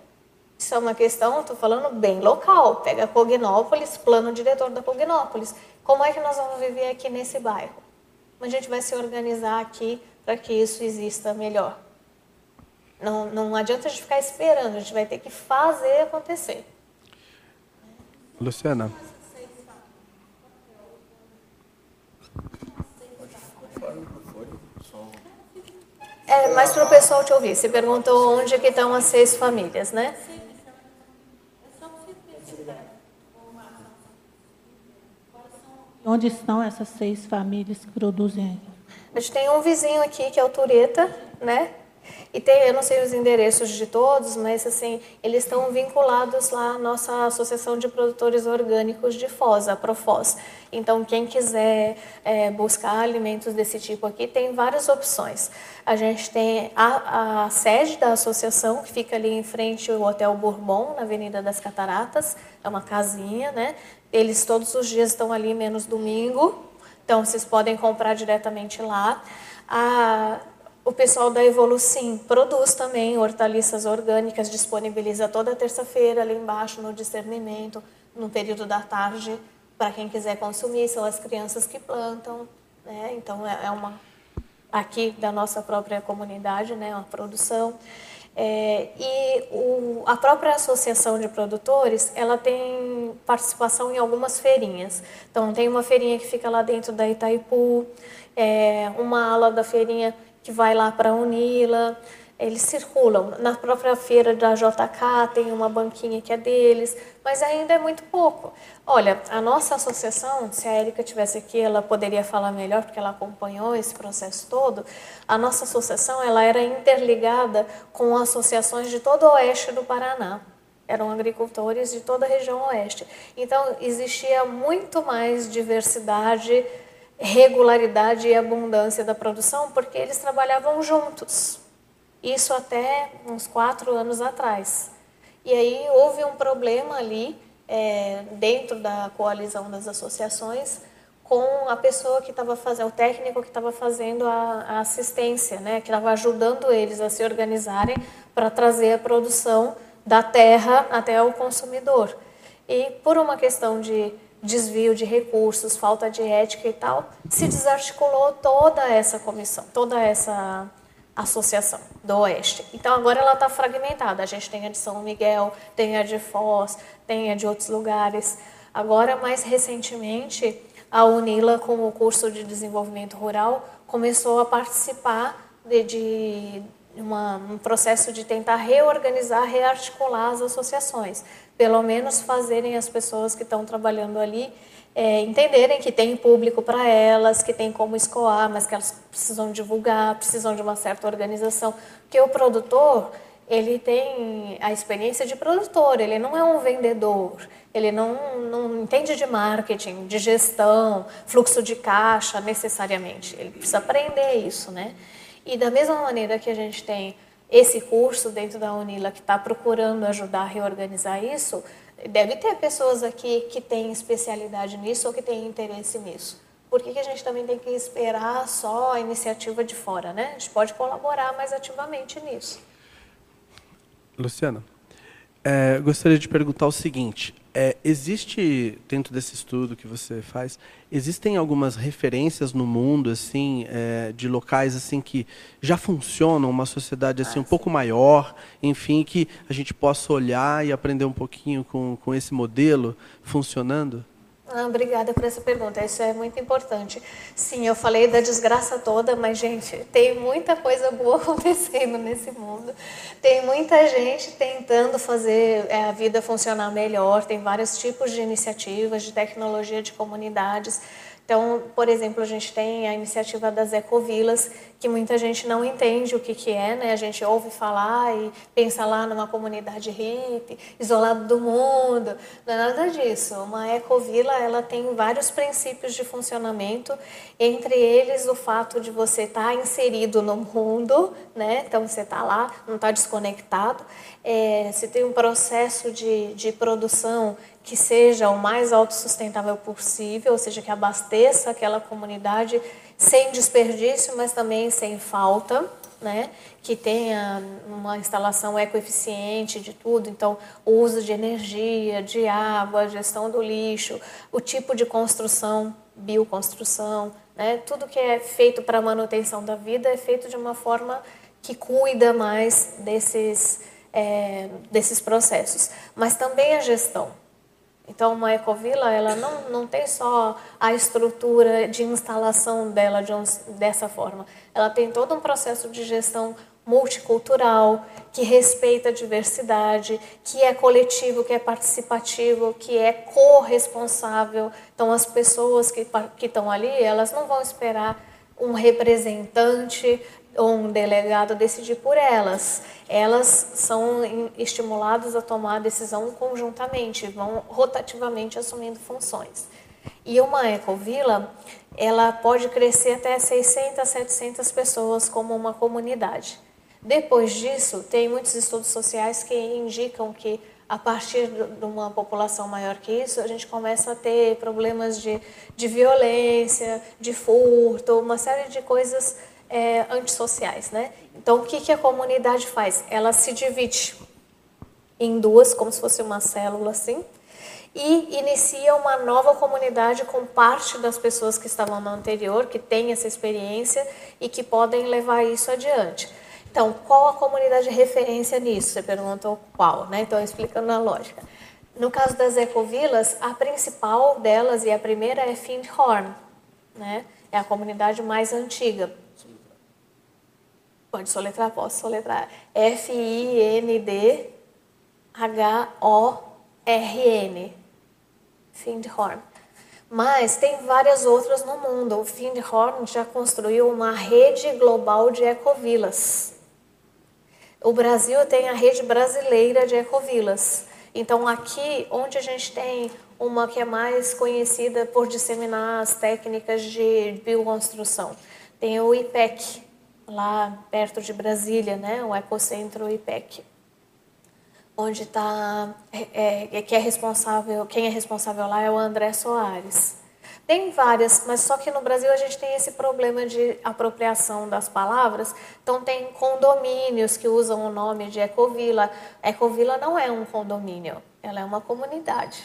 Isso é uma questão, estou falando bem local. Pega Cognópolis, plano diretor da Cognópolis. Como é que nós vamos viver aqui nesse bairro? Como a gente vai se organizar aqui para que isso exista melhor? Não, não adianta a gente ficar esperando, a gente vai ter que fazer acontecer. Luciana. É, mas para o pessoal te ouvir, você perguntou onde que estão as seis famílias, né? Onde estão essas seis famílias que produzem? A gente tem um vizinho aqui que é o Tureta, né? E tem, eu não sei os endereços de todos, mas assim, eles estão vinculados lá à nossa Associação de Produtores Orgânicos de Foz, a Profos. Então, quem quiser é, buscar alimentos desse tipo aqui, tem várias opções. A gente tem a, a sede da associação, que fica ali em frente ao Hotel Bourbon, na Avenida das Cataratas, é uma casinha, né? Eles todos os dias estão ali, menos domingo, então vocês podem comprar diretamente lá. A, o pessoal da Evolucim produz também hortaliças orgânicas, disponibiliza toda terça-feira ali embaixo no discernimento, no período da tarde, para quem quiser consumir, são as crianças que plantam, né? Então é, é uma aqui da nossa própria comunidade, né, uma produção. É, e o, a própria associação de produtores, ela tem participação em algumas feirinhas. Então tem uma feirinha que fica lá dentro da Itaipu, é, uma ala da feirinha que vai lá para a Unila. Eles circulam. Na própria feira da JK tem uma banquinha que é deles, mas ainda é muito pouco. Olha, a nossa associação, se a Érica tivesse aqui, ela poderia falar melhor, porque ela acompanhou esse processo todo. A nossa associação ela era interligada com associações de todo o oeste do Paraná eram agricultores de toda a região oeste. Então, existia muito mais diversidade regularidade e abundância da produção, porque eles trabalhavam juntos. Isso até uns quatro anos atrás. E aí houve um problema ali, é, dentro da coalizão das associações, com a pessoa que estava fazendo, o técnico que estava fazendo a, a, assistência, né, que estava ajudando eles a se organizarem para trazer a produção da terra até o consumidor. E por uma questão de desvio de recursos, falta de ética e tal, se desarticulou toda essa comissão, toda essa associação do Oeste. Então agora ela está fragmentada. A gente tem a de São Miguel, tem a de Foz, tem a de outros lugares. Agora, mais recentemente, a UNILA, com o curso de desenvolvimento rural, começou a participar de, de uma, um processo de tentar reorganizar, rearticular as associações pelo menos fazerem as pessoas que estão trabalhando ali é, entenderem que tem público para elas, que tem como escoar, mas que elas precisam divulgar, precisam de uma certa organização. Porque o produtor, ele tem a experiência de produtor, ele não é um vendedor, ele não, não entende de marketing, de gestão, fluxo de caixa necessariamente. Ele precisa aprender isso, né? E da mesma maneira que a gente tem esse curso dentro da Unila que está procurando ajudar a reorganizar isso, deve ter pessoas aqui que têm especialidade nisso ou que têm interesse nisso. Por que, que a gente também tem que esperar só a iniciativa de fora, né? A gente pode colaborar mais ativamente nisso. Luciana, é, gostaria de perguntar o seguinte: É, existe dentro desse estudo que você faz, existem algumas referências no mundo assim é, de locais assim que já funcionam uma sociedade assim um pouco maior, enfim, que a gente possa olhar e aprender um pouquinho com, com esse modelo funcionando? Ah, obrigada por essa pergunta, isso é muito importante. Sim, eu falei da desgraça toda, mas, gente, tem muita coisa boa acontecendo nesse mundo. Tem muita gente tentando fazer é, a vida funcionar melhor, tem vários tipos de iniciativas, de tecnologia de comunidades. Então, por exemplo, a gente tem a iniciativa das ecovilas, que muita gente não entende o que, que é, né? A gente ouve falar e pensa lá numa comunidade hippie, isolado do mundo. Não é nada disso. Uma ecovila, ela tem vários princípios de funcionamento, entre eles o fato de você estar tá inserido no mundo, né? Então, você está lá, não está desconectado. É, você tem um processo de, de produção que seja o mais autossustentável possível, ou seja, que abasteça aquela comunidade sem desperdício, mas também sem falta, né? que tenha uma instalação ecoeficiente de tudo, então o uso de energia, de água, gestão do lixo, o tipo de construção, bioconstrução, né? tudo que é feito para manutenção da vida é feito de uma forma que cuida mais desses, é, desses processos, mas também a gestão. Então, uma ecovila, ela não, não tem só a estrutura de instalação dela de um, dessa forma. Ela tem todo um processo de gestão multicultural, que respeita a diversidade, que é coletivo, que é participativo, que é corresponsável. Então, as pessoas que, que estão ali, elas não vão esperar um representante ou um delegado decidir por elas. Elas são estimuladas a tomar a decisão conjuntamente, vão rotativamente assumindo funções. E uma ecovila, ela pode crescer até 600, 700 pessoas como uma comunidade. Depois disso, tem muitos estudos sociais que indicam que a partir de uma população maior que isso, a gente começa a ter problemas de, de violência, de furto, uma série de coisas é, antissociais, né? Então, o que, que a comunidade faz? Ela se divide em duas, como se fosse uma célula assim, e inicia uma nova comunidade com parte das pessoas que estavam na anterior, que têm essa experiência e que podem levar isso adiante. Então, qual a comunidade de referência nisso? Você perguntou qual, né? Então, explicando a lógica. No caso das ecovilas, a principal delas e a primeira é Findhorn, né? É a comunidade mais antiga. Pode soletrar? Posso soletrar. F-I-N-D-H-O-R-N. Findhorn. Mas tem várias outras no mundo. O Findhorn já construiu uma rede global de ecovilas. O Brasil tem a rede brasileira de ecovilas. Então, aqui, onde a gente tem uma que é mais conhecida por disseminar as técnicas de bioconstrução, tem o IPEC, lá perto de Brasília, né, o Ecocentro IPEC, onde está, é, é, que é responsável, quem é responsável lá é o André Soares. Tem várias, mas só que no Brasil a gente tem esse problema de apropriação das palavras. Então tem condomínios que usam o nome de ecovila. Ecovila não é um condomínio, ela é uma comunidade.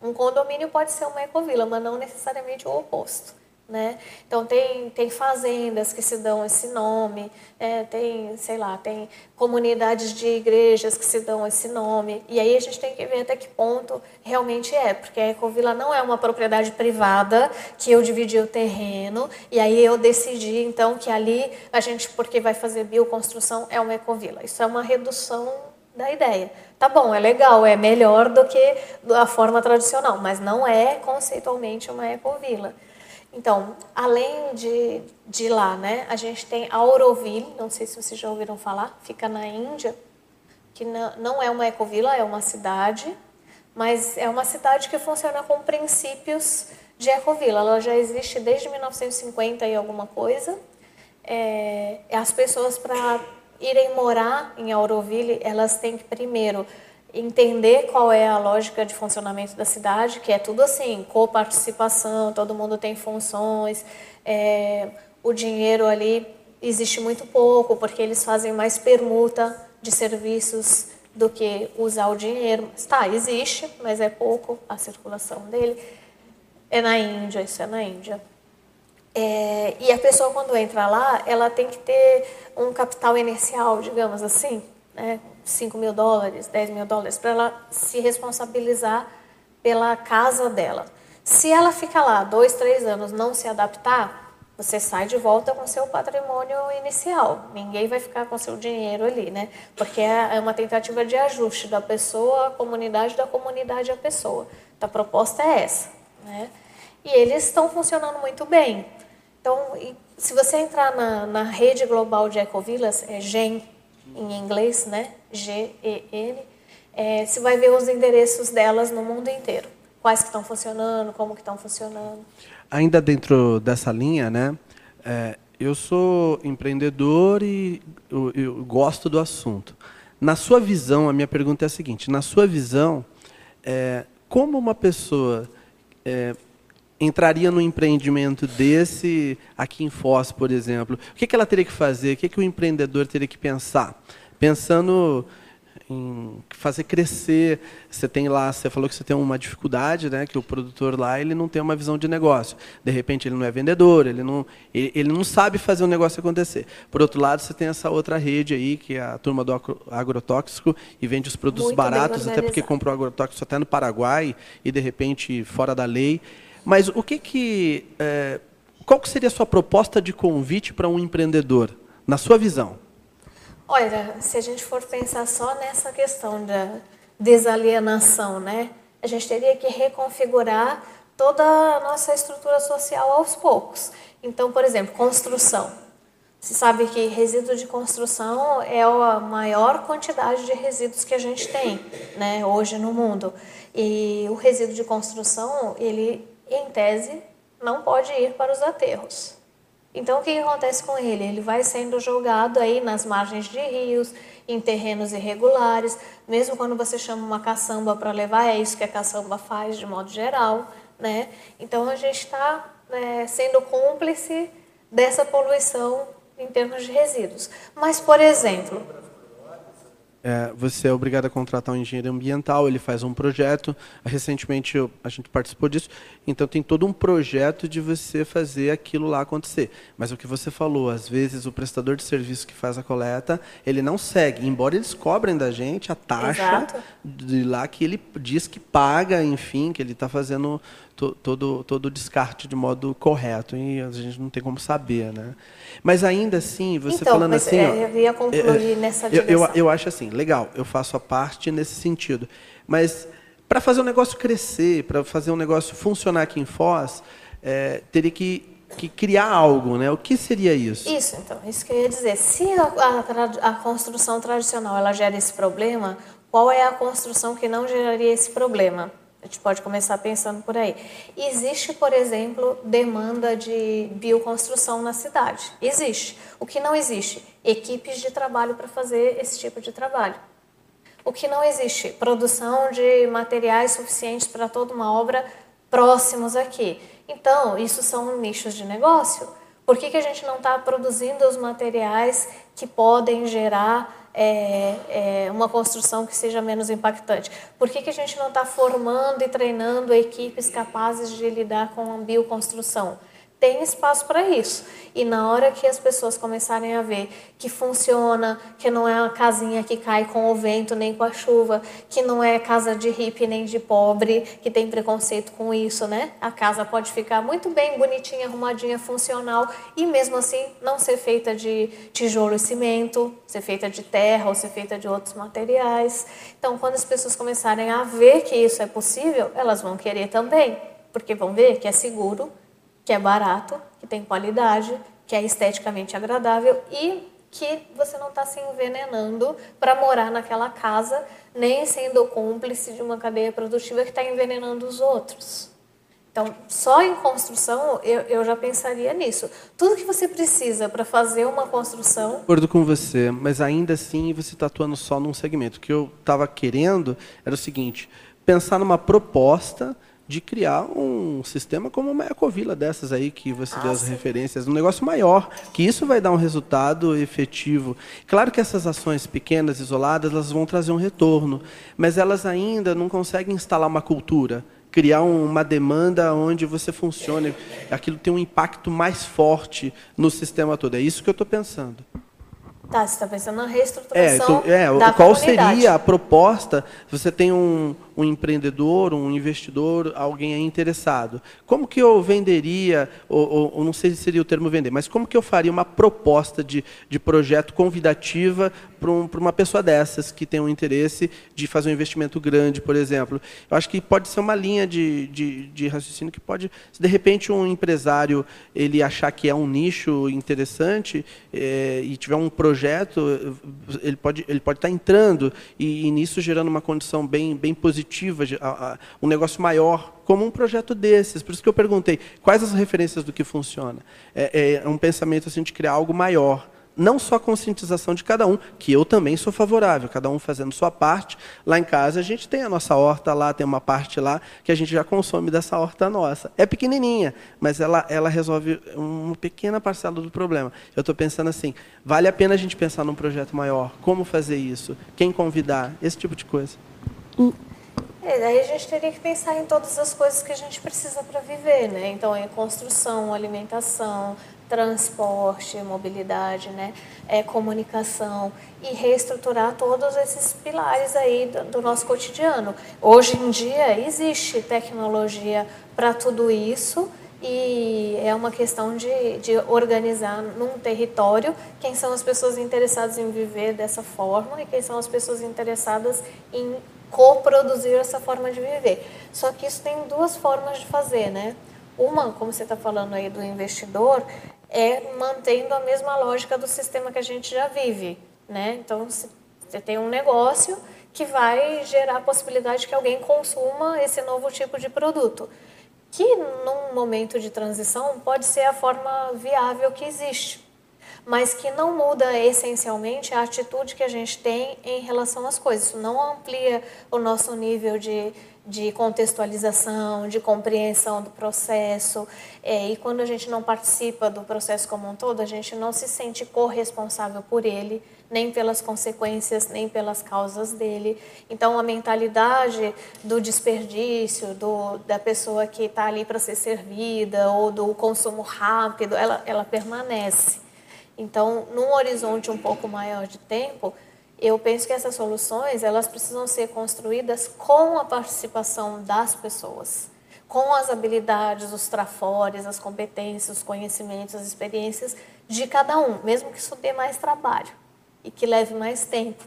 Um condomínio pode ser uma ecovila, mas não necessariamente o oposto. Né? Então tem, tem fazendas que se dão esse nome, é, tem, sei lá, tem comunidades de igrejas que se dão esse nome. E aí a gente tem que ver até que ponto realmente é, porque a Ecovila não é uma propriedade privada que eu dividi o terreno e aí eu decidi então que ali a gente, porque vai fazer bioconstrução, é uma Ecovila. Isso é uma redução da ideia. Tá bom, é legal, é melhor do que a forma tradicional, mas não é conceitualmente uma ecovila. Então, além de, de lá, né, a gente tem Auroville, não sei se vocês já ouviram falar, fica na Índia, que não é uma ecovila, é uma cidade, mas é uma cidade que funciona com princípios de ecovila. Ela já existe desde 1950 e alguma coisa. É, as pessoas, para irem morar em Auroville, elas têm que primeiro entender qual é a lógica de funcionamento da cidade, que é tudo assim, coparticipação, todo mundo tem funções, é, o dinheiro ali existe muito pouco, porque eles fazem mais permuta de serviços do que usar o dinheiro. Está, existe, mas é pouco a circulação dele. É na Índia, isso é na Índia. É, e a pessoa, quando entra lá, ela tem que ter um capital inicial, digamos assim, né? 5 mil dólares, 10 mil dólares, para ela se responsabilizar pela casa dela. Se ela fica lá dois, três anos não se adaptar, você sai de volta com seu patrimônio inicial. Ninguém vai ficar com seu dinheiro ali, né? Porque é, é uma tentativa de ajuste da pessoa à comunidade, da comunidade à pessoa. Então, a proposta é essa, né? E eles estão funcionando muito bem. Então, se você entrar na, na rede global de ecovilas, é GEN em inglês, né? G-E-N, é, você vai ver os endereços delas no mundo inteiro. Quais que estão funcionando, como que estão funcionando. Ainda dentro dessa linha, né? É, eu sou empreendedor e eu, eu, gosto do assunto. Na sua visão, a minha pergunta é a seguinte: na sua visão, é, como uma pessoa é, entraria no empreendimento desse aqui em Foz, por exemplo? O que, que ela teria que fazer? O que, que o empreendedor teria que pensar? Pensando em fazer crescer. Você tem lá, você falou que você tem uma dificuldade, né, que o produtor lá ele não tem uma visão de negócio. De repente ele não é vendedor, ele não, ele, ele não sabe fazer o negócio acontecer. Por outro lado, você tem essa outra rede aí, que é a turma do agrotóxico e vende os produtos Muito baratos, até porque comprou agrotóxico até no Paraguai e de repente fora da lei. Mas o que que é, qual que seria a sua proposta de convite para um empreendedor, na sua visão? Olha, se a gente for pensar só nessa questão da desalienação, né? A gente teria que reconfigurar toda a nossa estrutura social aos poucos. Então, por exemplo, construção. Se sabe que resíduo de construção é a maior quantidade de resíduos que a gente tem, né, hoje no mundo. E o resíduo de construção, ele, em tese, não pode ir para os aterros. Então, o que acontece com ele? Ele vai sendo jogado aí nas margens de rios, em terrenos irregulares, mesmo quando você chama uma caçamba para levar, é isso que a caçamba faz de modo geral, né? Então, a gente está é, sendo cúmplice dessa poluição em termos de resíduos. Mas, por exemplo, é, você é obrigado a contratar um engenheiro ambiental, ele faz um projeto. Recentemente eu, a gente participou disso. Então tem todo um projeto de você fazer aquilo lá acontecer. Mas o que você falou, às vezes o prestador de serviço que faz a coleta, ele não segue, embora eles cobrem da gente a taxa Exato. de lá que ele diz que paga, enfim, que ele está fazendo to, todo, todo o descarte de modo correto. E a gente não tem como saber, né? Mas ainda assim, você então, falando assim... É, ó, eu ia concluir é, nessa direção. Eu, eu, eu acho assim, legal, eu faço a parte nesse sentido. Mas para fazer o negócio crescer, para fazer um negócio funcionar aqui em Foz, é, teria que que criar algo, né? O que seria isso? Isso, então, isso que eu ia dizer. Se a, a, a, construção tradicional ela gera esse problema, qual é a construção que não geraria esse problema? Gente pode começar pensando por aí. Existe, por exemplo, demanda de bioconstrução na cidade. Existe. O que não existe? Equipes de trabalho para fazer esse tipo de trabalho. O que não existe? Produção de materiais suficientes para toda uma obra próximos aqui. Então, isso são nichos de negócio. Por que, que a gente não está produzindo os materiais que podem gerar é, é, uma construção que seja menos impactante? Por que, que a gente não está formando e treinando equipes capazes de lidar com a bioconstrução? Tem espaço para isso. E na hora que as pessoas começarem a ver que funciona, que não é uma casinha que cai com o vento nem com a chuva, que não é casa de hippie nem de pobre, que tem preconceito com isso, né? A casa pode ficar muito bem bonitinha, arrumadinha, funcional e mesmo assim não ser feita de tijolo e cimento, ser feita de terra ou ser feita de outros materiais. Então, quando as pessoas começarem a ver que isso é possível, elas vão querer também, porque vão ver que é seguro que é barato, que tem qualidade, que é esteticamente agradável e que você não está se envenenando para morar naquela casa, nem sendo cúmplice de uma cadeia produtiva que está envenenando os outros. Então, só em construção, eu, eu já pensaria nisso. Tudo que você precisa para fazer uma construção. Acordo com você, mas ainda assim você está atuando só num segmento. O que eu estava querendo era o seguinte: pensar numa proposta de criar um sistema como uma ecovila dessas aí que você deu as referências, um negócio maior, que isso vai dar um resultado efetivo. Claro que essas ações pequenas, isoladas, elas vão trazer um retorno, mas elas ainda não conseguem instalar uma cultura, criar uma demanda onde você funcione, aquilo tem um impacto mais forte no sistema todo. É isso que eu estou pensando. Tá, você está pensando na reestruturação é, é, da qual comunidade. seria a proposta? Você tem um, um empreendedor, um investidor, alguém aí interessado. Como que eu venderia, ou, ou, ou, não sei se seria o termo vender, mas como que eu faria uma proposta de, de projeto convidativa para um, uma pessoa dessas que tem um interesse de fazer um investimento grande, por exemplo? Eu acho que pode ser uma linha de, de, de raciocínio que pode, se de repente um empresário ele achar que é um nicho interessante é, e tiver um projeto, ele pode, ele pode estar entrando e, e nisso gerando uma condição bem, bem positiva um negócio maior, como um projeto desses. Por isso que eu perguntei, quais as referências do que funciona? É, é um pensamento assim, de criar algo maior. Não só a conscientização de cada um, que eu também sou favorável, cada um fazendo sua parte. Lá em casa a gente tem a nossa horta lá, tem uma parte lá que a gente já consome dessa horta nossa. É pequenininha, mas ela, ela resolve uma pequena parcela do problema. Eu estou pensando assim, vale a pena a gente pensar num projeto maior? Como fazer isso? Quem convidar? Esse tipo de coisa. É, daí a gente teria que pensar em todas as coisas que a gente precisa para viver, né? Então, é construção, alimentação, transporte, mobilidade, né? É, comunicação e reestruturar todos esses pilares aí do, do nosso cotidiano. Hoje em dia existe tecnologia para tudo isso e é uma questão de, de organizar num território quem são as pessoas interessadas em viver dessa forma e quem são as pessoas interessadas em coproduzir essa forma de viver. Só que isso tem duas formas de fazer, né? Uma, como você está falando aí do investidor, é mantendo a mesma lógica do sistema que a gente já vive, né? Então, você tem um negócio que vai gerar a possibilidade que alguém consuma esse novo tipo de produto, que num momento de transição pode ser a forma viável que existe mas que não muda essencialmente a atitude que a gente tem em relação às coisas. Isso não amplia o nosso nível de, de contextualização, de compreensão do processo. É, e quando a gente não participa do processo como um todo, a gente não se sente corresponsável por ele, nem pelas consequências, nem pelas causas dele. Então, a mentalidade do desperdício, do, da pessoa que está ali para ser servida, ou do consumo rápido, ela, ela permanece. Então, num horizonte um pouco maior de tempo, eu penso que essas soluções elas precisam ser construídas com a participação das pessoas, com as habilidades, os trafores, as competências, os conhecimentos, as experiências de cada um, mesmo que isso dê mais trabalho e que leve mais tempo.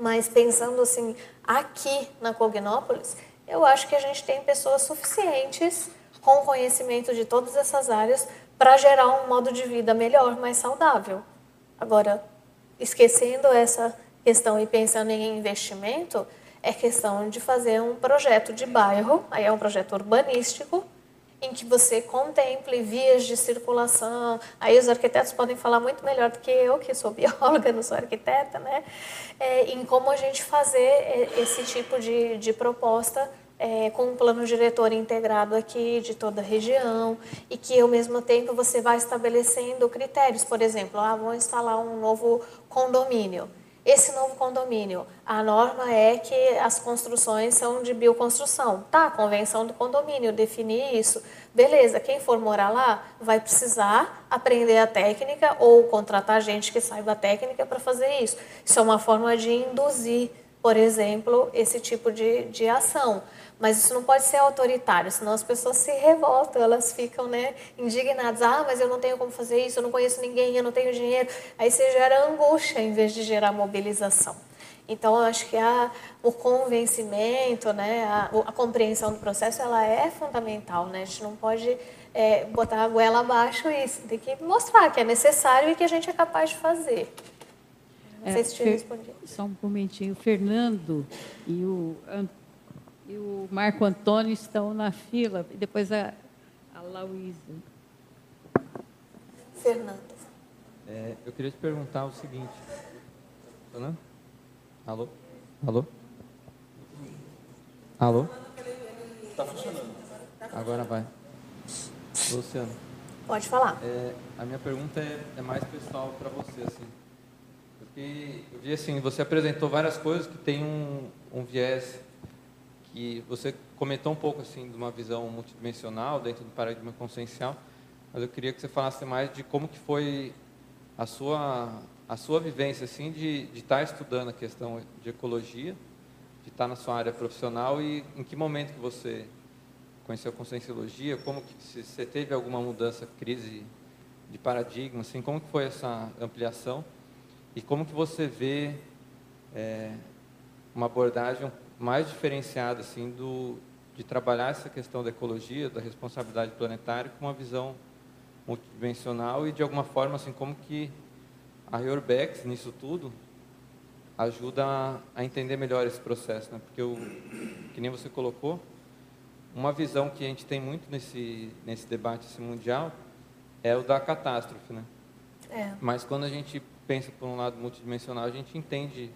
Mas pensando assim, aqui na Cognópolis, eu acho que a gente tem pessoas suficientes com conhecimento de todas essas áreas para gerar um modo de vida melhor, mais saudável. Agora, esquecendo essa questão e pensando em investimento, é questão de fazer um projeto de bairro, aí é um projeto urbanístico, em que você contemple vias de circulação. Aí os arquitetos podem falar muito melhor do que eu, que sou bióloga, não sou arquiteta, né? É, em como a gente fazer é, esse tipo de, de proposta é, com um plano diretor integrado aqui de toda a região e que ao mesmo tempo você vai estabelecendo critérios, por exemplo, ah, vou instalar um novo condomínio. Esse novo condomínio, a norma é que as construções são de bioconstrução. Tá, convenção do condomínio define isso. Beleza, quem for morar lá vai precisar aprender a técnica ou contratar gente que saiba a técnica para fazer isso. Isso é uma forma de induzir, por exemplo, esse tipo de, de ação. Mas isso não pode ser autoritário, senão as pessoas se revoltam, elas ficam né, indignadas. Ah, mas eu não tenho como fazer isso, eu não conheço ninguém, eu não tenho dinheiro. Aí você gera angústia em vez de gerar mobilização. Então, eu acho que a, o convencimento, né, a, a, compreensão do processo, ela é fundamental. Né? A gente não pode é, botar a goela abaixo isso. Tem que mostrar que é necessário e que a gente é capaz de fazer. Não é, sei se te respondi. Só um momentinho. O Fernando e o e o Marco Antônio estão na fila, e depois a, a Lauísa. Fernanda. É, eu queria te perguntar o seguinte. Tá Alô? Alô? Alô? Está funcionando. Agora vai. Luciano. Pode falar. É, a minha pergunta é, é mais pessoal para você, assim. Porque eu vi assim, você apresentou várias coisas que tem um, um viés que você comentou um pouco assim de uma visão multidimensional dentro do paradigma consciencial, mas eu queria que você falasse mais de como que foi a sua a sua vivência assim de, de estar estudando a questão de ecologia, de estar na sua área profissional e em que momento que você conheceu a conscienciologia, como que se você teve alguma mudança, crise de paradigma, assim, como que foi essa ampliação e como que você vê é, uma abordagem mais diferenciada assim do de trabalhar essa questão da ecologia, da responsabilidade planetária com uma visão multidimensional e de alguma forma assim como que a Urbex nisso tudo ajuda a, a, entender melhor esse processo, né? Porque o que nem você colocou, uma visão que a gente tem muito nesse nesse debate esse mundial é o da catástrofe, né? É. Mas quando a gente pensa por um lado multidimensional, a gente entende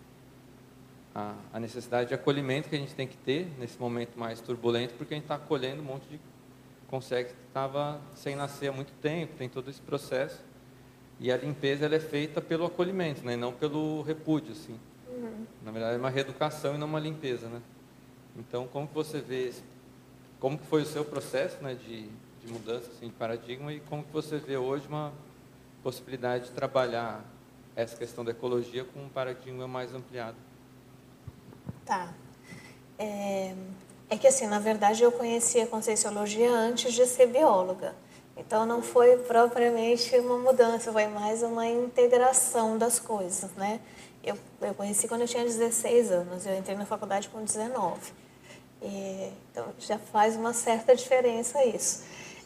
a, a, necessidade de acolhimento que a gente tem que ter nesse momento mais turbulento, porque a gente está acolhendo um monte de consegue que estava sem nascer há muito tempo, tem todo esse processo. E a limpeza ela é feita pelo acolhimento, né, não pelo repúdio, assim. Uhum. Na verdade é uma reeducação e não uma limpeza, né? Então, como que você vê, como que foi o seu processo, né, de, de mudança assim, de paradigma e como que você vê hoje uma possibilidade de trabalhar essa questão da ecologia com um paradigma mais ampliado? Tá. É, é que assim, na verdade eu conheci a Conscienciologia antes de ser bióloga. Então não foi propriamente uma mudança, foi mais uma integração das coisas, né? Eu, eu conheci quando eu tinha 16 anos, eu entrei na faculdade com 19. E, então já faz uma certa diferença isso.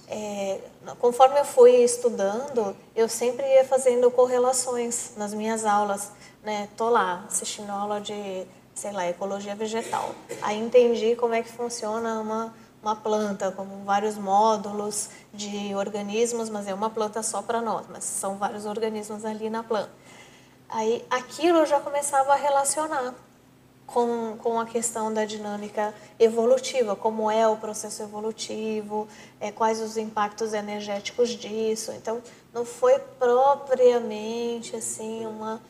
É, conforme eu fui estudando, eu sempre ia fazendo correlações nas minhas aulas. Né? Tô lá assistindo aula de sei lá, ecologia vegetal. Aí entendi como é que funciona uma, uma planta, como vários módulos de organismos, mas é uma planta só para nós, mas são vários organismos ali na planta. Aí aquilo eu já começava a relacionar com, com a questão da dinâmica evolutiva, como é o processo evolutivo, é, quais os impactos energéticos disso. Então, não foi propriamente assim uma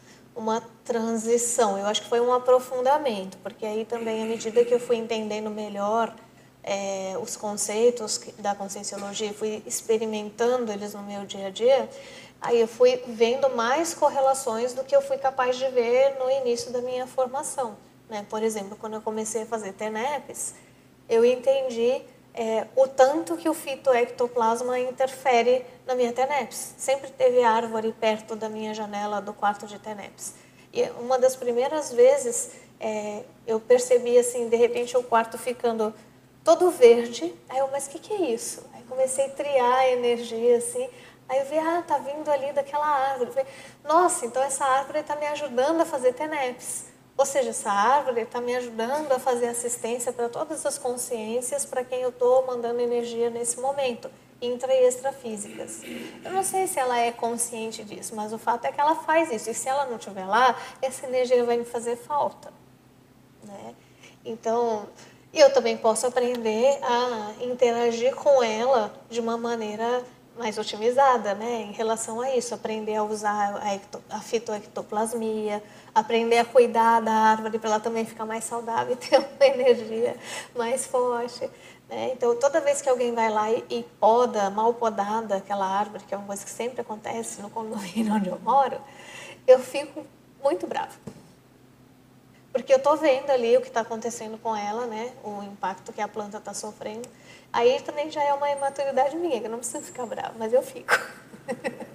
uma transição. Eu acho que foi um aprofundamento, porque aí também, à medida que eu fui entendendo melhor é, os conceitos da conscienciologia, fui experimentando eles no meu dia a dia, aí eu fui vendo mais correlações do que eu fui capaz de ver no início da minha formação. Né? Por exemplo, quando eu comecei a fazer TENEPs, eu entendi é, o tanto que o fitoectoplasma interfere na minha TENEPS. Sempre teve árvore perto da minha janela do quarto de TENEPS. E uma das primeiras vezes é, eu percebi assim, de repente o quarto ficando todo verde. Aí eu, mas o que, que é isso? Aí comecei a triar a energia assim. Aí eu vi, ah, tá vindo ali daquela árvore. falei, Nossa, então essa árvore está me ajudando a fazer TENEPS. Ou seja, essa árvore está me ajudando a fazer assistência para todas as consciências para quem eu estou mandando energia nesse momento, intra e extrafísicas. Eu não sei se ela é consciente disso, mas o fato é que ela faz isso. E se ela não estiver lá, essa energia vai me fazer falta. Né? Então, eu também posso aprender a interagir com ela de uma maneira mais otimizada, né, em relação a isso, aprender a usar a, a fitoectoplasmia, aprender a cuidar da árvore para ela também ficar mais saudável e ter uma energia mais forte. Né? Então, toda vez que alguém vai lá e, e poda, mal podada aquela árvore, que é uma coisa que sempre acontece no condomínio onde eu moro, eu fico muito brava. Porque eu estou vendo ali o que está acontecendo com ela, né? o impacto que a planta está sofrendo. Aí também já é uma imaturidade minha, que eu não preciso ficar brava, mas eu fico.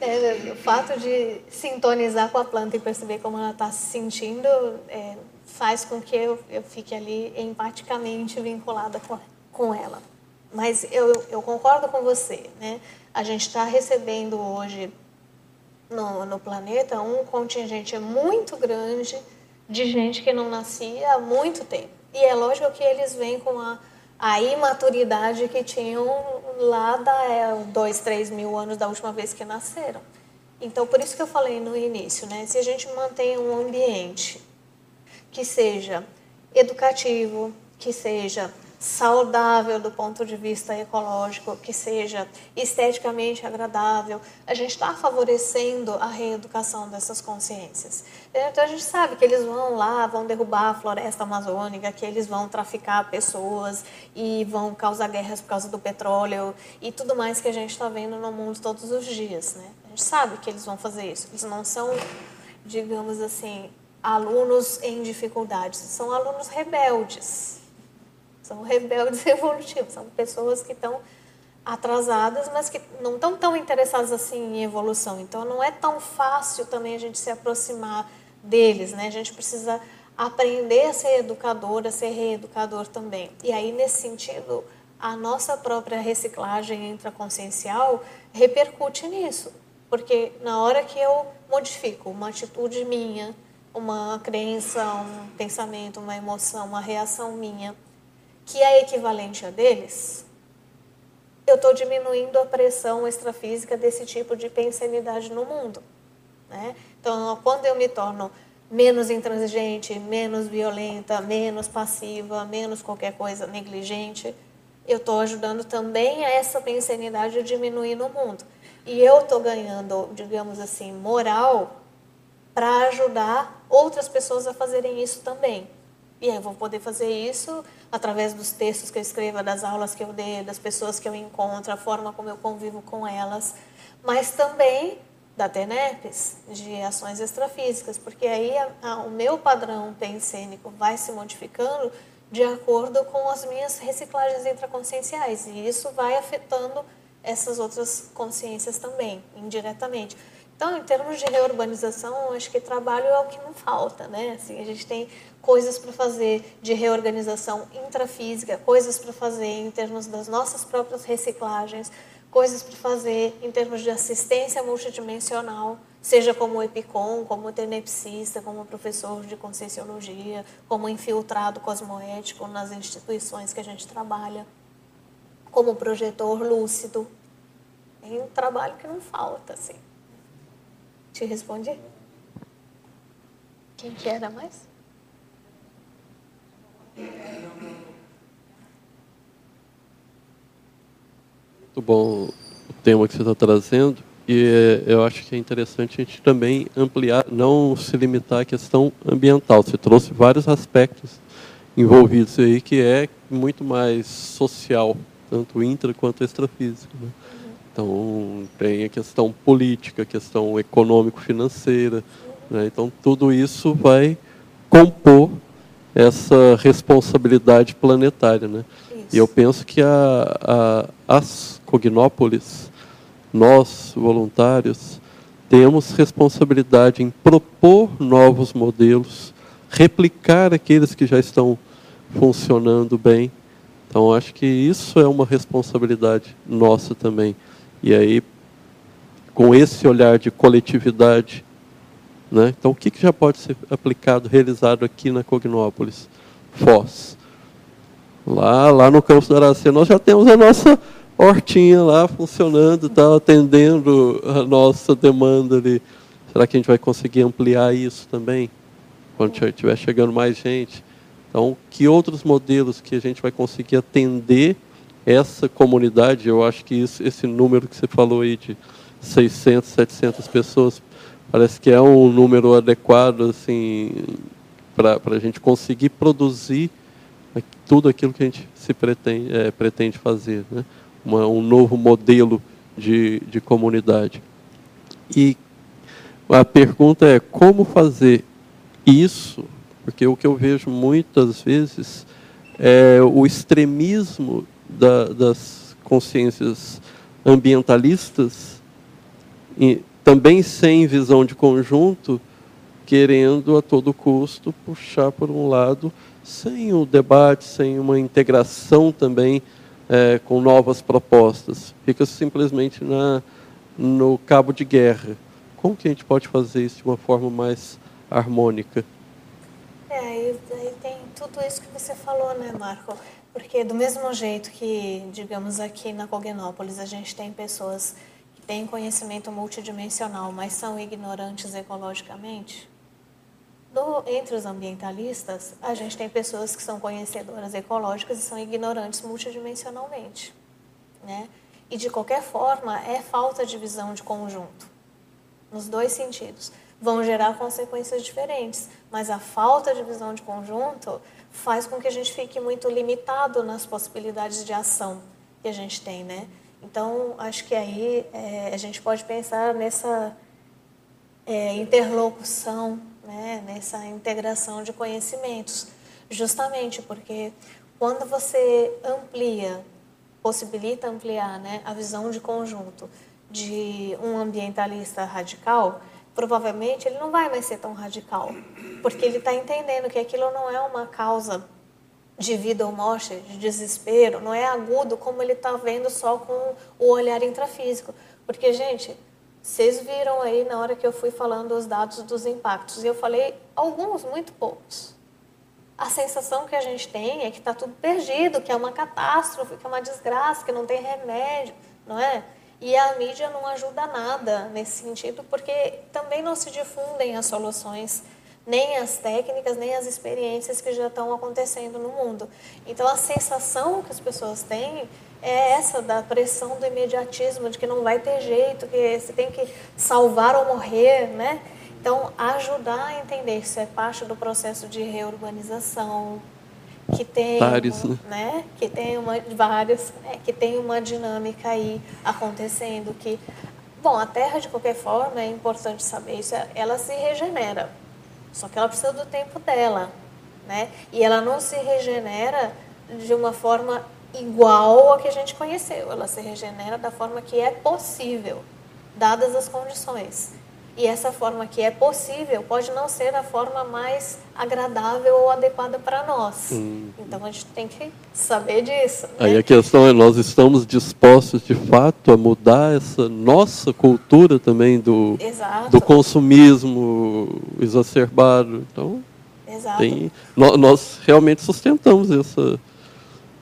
é, o fato de sintonizar com a planta e perceber como ela está se sentindo é, faz com que eu, eu fique ali empaticamente vinculada com, com ela. Mas eu, eu concordo com você, né? A gente está recebendo hoje no, no planeta um contingente muito grande de gente que não nascia há muito tempo. E é lógico que eles vêm com a a imaturidade que tinham lá da é, dois, três mil anos da última vez que nasceram. Então, por isso que eu falei no início, né? Se a gente mantém um ambiente que seja educativo, que seja saudável do ponto de vista ecológico, que seja esteticamente agradável, a gente está favorecendo a reeducação dessas consciências. Então a gente sabe que eles vão lá, vão derrubar a floresta amazônica, que eles vão traficar pessoas e vão causar guerras por causa do petróleo e tudo mais que a gente está vendo no mundo todos os dias. Né? A gente sabe que eles vão fazer isso. Eles não são, digamos assim, alunos em dificuldades, são alunos rebeldes são rebeldes evolutivos, são pessoas que estão atrasadas, mas que não estão tão interessadas assim em evolução. Então não é tão fácil também a gente se aproximar deles, né? A gente precisa aprender a ser educador, a ser reeducador também. E aí nesse sentido, a nossa própria reciclagem intraconsciencial repercute nisso, porque na hora que eu modifico uma atitude minha, uma crença, um pensamento, uma emoção, uma reação minha, que é equivalente a deles, eu estou diminuindo a pressão extrafísica desse tipo de pensanidade no mundo. Né? Então, quando eu me torno menos intransigente, menos violenta, menos passiva, menos qualquer coisa negligente, eu estou ajudando também a essa pensanidade a diminuir no mundo. E eu estou ganhando, digamos assim, moral para ajudar outras pessoas a fazerem isso também. E aí eu vou poder fazer isso através dos textos que eu escrevo, das aulas que eu dei, das pessoas que eu encontro, a forma como eu convivo com elas, mas também da TENEPES, de ações extrafísicas, porque aí a, a, o meu padrão pensênico vai se modificando de acordo com as minhas reciclagens intraconscienciais, e isso vai afetando essas outras consciências também, indiretamente. Então, em termos de reurbanização, acho que trabalho é o que não falta, né? Assim, a gente tem coisas para fazer de reorganização intrafísica, coisas para fazer em termos das nossas próprias reciclagens, coisas para fazer em termos de assistência multidimensional, seja como EPICOM, como tenepsista, como professor de conscienciologia, como infiltrado cosmoético nas instituições que a gente trabalha, como projetor lúcido. É um trabalho que não falta, assim. Te respondi? Quem que era mais? Muito bom o tema que você está trazendo. E eu acho que é interessante a gente também ampliar, não se limitar à questão ambiental. Você trouxe vários aspectos envolvidos aí que é muito mais social, tanto intra quanto extrafísico. Né? Então, tem a questão política, a questão econômico-financeira. Né? Então, tudo isso vai compor essa responsabilidade planetária. Né? E eu penso que a, a, as cognópolis, nós, voluntários, temos responsabilidade em propor novos modelos, replicar aqueles que já estão funcionando bem. Então, acho que isso é uma responsabilidade nossa também. E aí, com esse olhar de coletividade, né? então o que, que já pode ser aplicado, realizado aqui na Cognópolis? Foz. Lá, lá no Campos do Aracê, nós já temos a nossa hortinha lá funcionando, tá, atendendo a nossa demanda ali. Será que a gente vai conseguir ampliar isso também? Quando estiver chegando mais gente? Então, que outros modelos que a gente vai conseguir atender essa comunidade, eu acho que isso, esse número que você falou aí de 600, 700 pessoas, parece que é um número adequado assim para a gente conseguir produzir tudo aquilo que a gente se pretende, é, pretende fazer, né? Uma, um novo modelo de, de comunidade. E a pergunta é como fazer isso, porque o que eu vejo muitas vezes é o extremismo da, das consciências ambientalistas, também sem visão de conjunto, querendo a todo custo puxar por um lado, sem o debate, sem uma integração também é, com novas propostas. Fica simplesmente na, no cabo de guerra. Como que a gente pode fazer isso de uma forma mais harmônica? É, aí tem tudo isso que você falou, né, Marco? Porque do mesmo jeito que, digamos, aqui na Cognópolis a gente tem pessoas têm conhecimento multidimensional, mas são ignorantes ecologicamente, entre os ambientalistas, a gente tem pessoas que são conhecedoras ecológicas e são ignorantes multidimensionalmente. Né? E, de qualquer forma, é falta de visão de conjunto, nos dois sentidos. Vão gerar consequências diferentes, mas a falta de visão de conjunto faz com que a gente fique muito limitado nas possibilidades de ação que a gente tem, né? Então, acho que aí é, a gente pode pensar nessa é, interlocução, né? nessa integração de conhecimentos, justamente porque quando você amplia, possibilita ampliar né, a visão de conjunto de um ambientalista radical, provavelmente ele não vai mais ser tão radical, porque ele está entendendo que aquilo não é uma causa de vida ou morte, de desespero, não é agudo como ele está vendo só com o olhar intrafísico. Porque, gente, vocês viram aí na hora que eu fui falando os dados dos impactos, e eu falei alguns, muito poucos. A sensação que a gente tem é que está tudo perdido, que é uma catástrofe, que é uma desgraça, que não tem remédio, não é? E a mídia não ajuda nada nesse sentido, porque também não se difundem as soluções nem as técnicas, nem as experiências que já estão acontecendo no mundo. Então, a sensação que as pessoas têm é essa da pressão do imediatismo, de que não vai ter jeito, que você tem que salvar ou morrer, né? Então, ajudar a entender isso é parte do processo de reurbanização, que tem, vários, né? né? Que tem uma vários, né? que tem uma dinâmica aí acontecendo que Bom, a Terra, de qualquer forma, é importante saber isso, ela se regenera. Só que ela precisa do tempo dela, né? E ela não se regenera de uma forma igual a que a gente conheceu. Ela se regenera da forma que é possível, dadas as condições. E essa forma que é possível pode não ser a forma mais agradável ou adequada para nós. Hum. Então a gente tem que saber disso. Né? Aí a questão é: nós estamos dispostos de fato a mudar essa nossa cultura também do, do consumismo exacerbado. Então, Exato. Tem, nós, nós realmente sustentamos essa,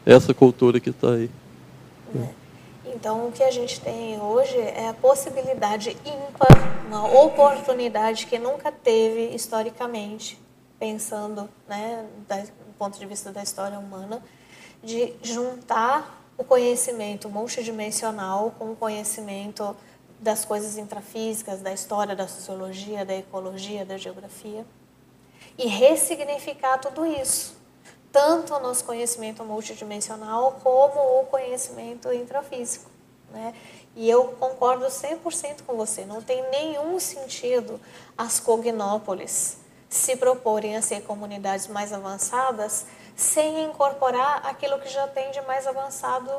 essa cultura que está aí. Então, o que a gente tem hoje é a possibilidade ímpar, uma oportunidade que nunca teve historicamente, pensando né, do ponto de vista da história humana, de juntar o conhecimento multidimensional com o conhecimento das coisas intrafísicas, da história, da sociologia, da ecologia, da geografia, e ressignificar tudo isso tanto o nosso conhecimento multidimensional como o conhecimento intrafísico. Né? E eu concordo 100% com você, não tem nenhum sentido as cognópolis se proporem a ser comunidades mais avançadas sem incorporar aquilo que já tem de mais avançado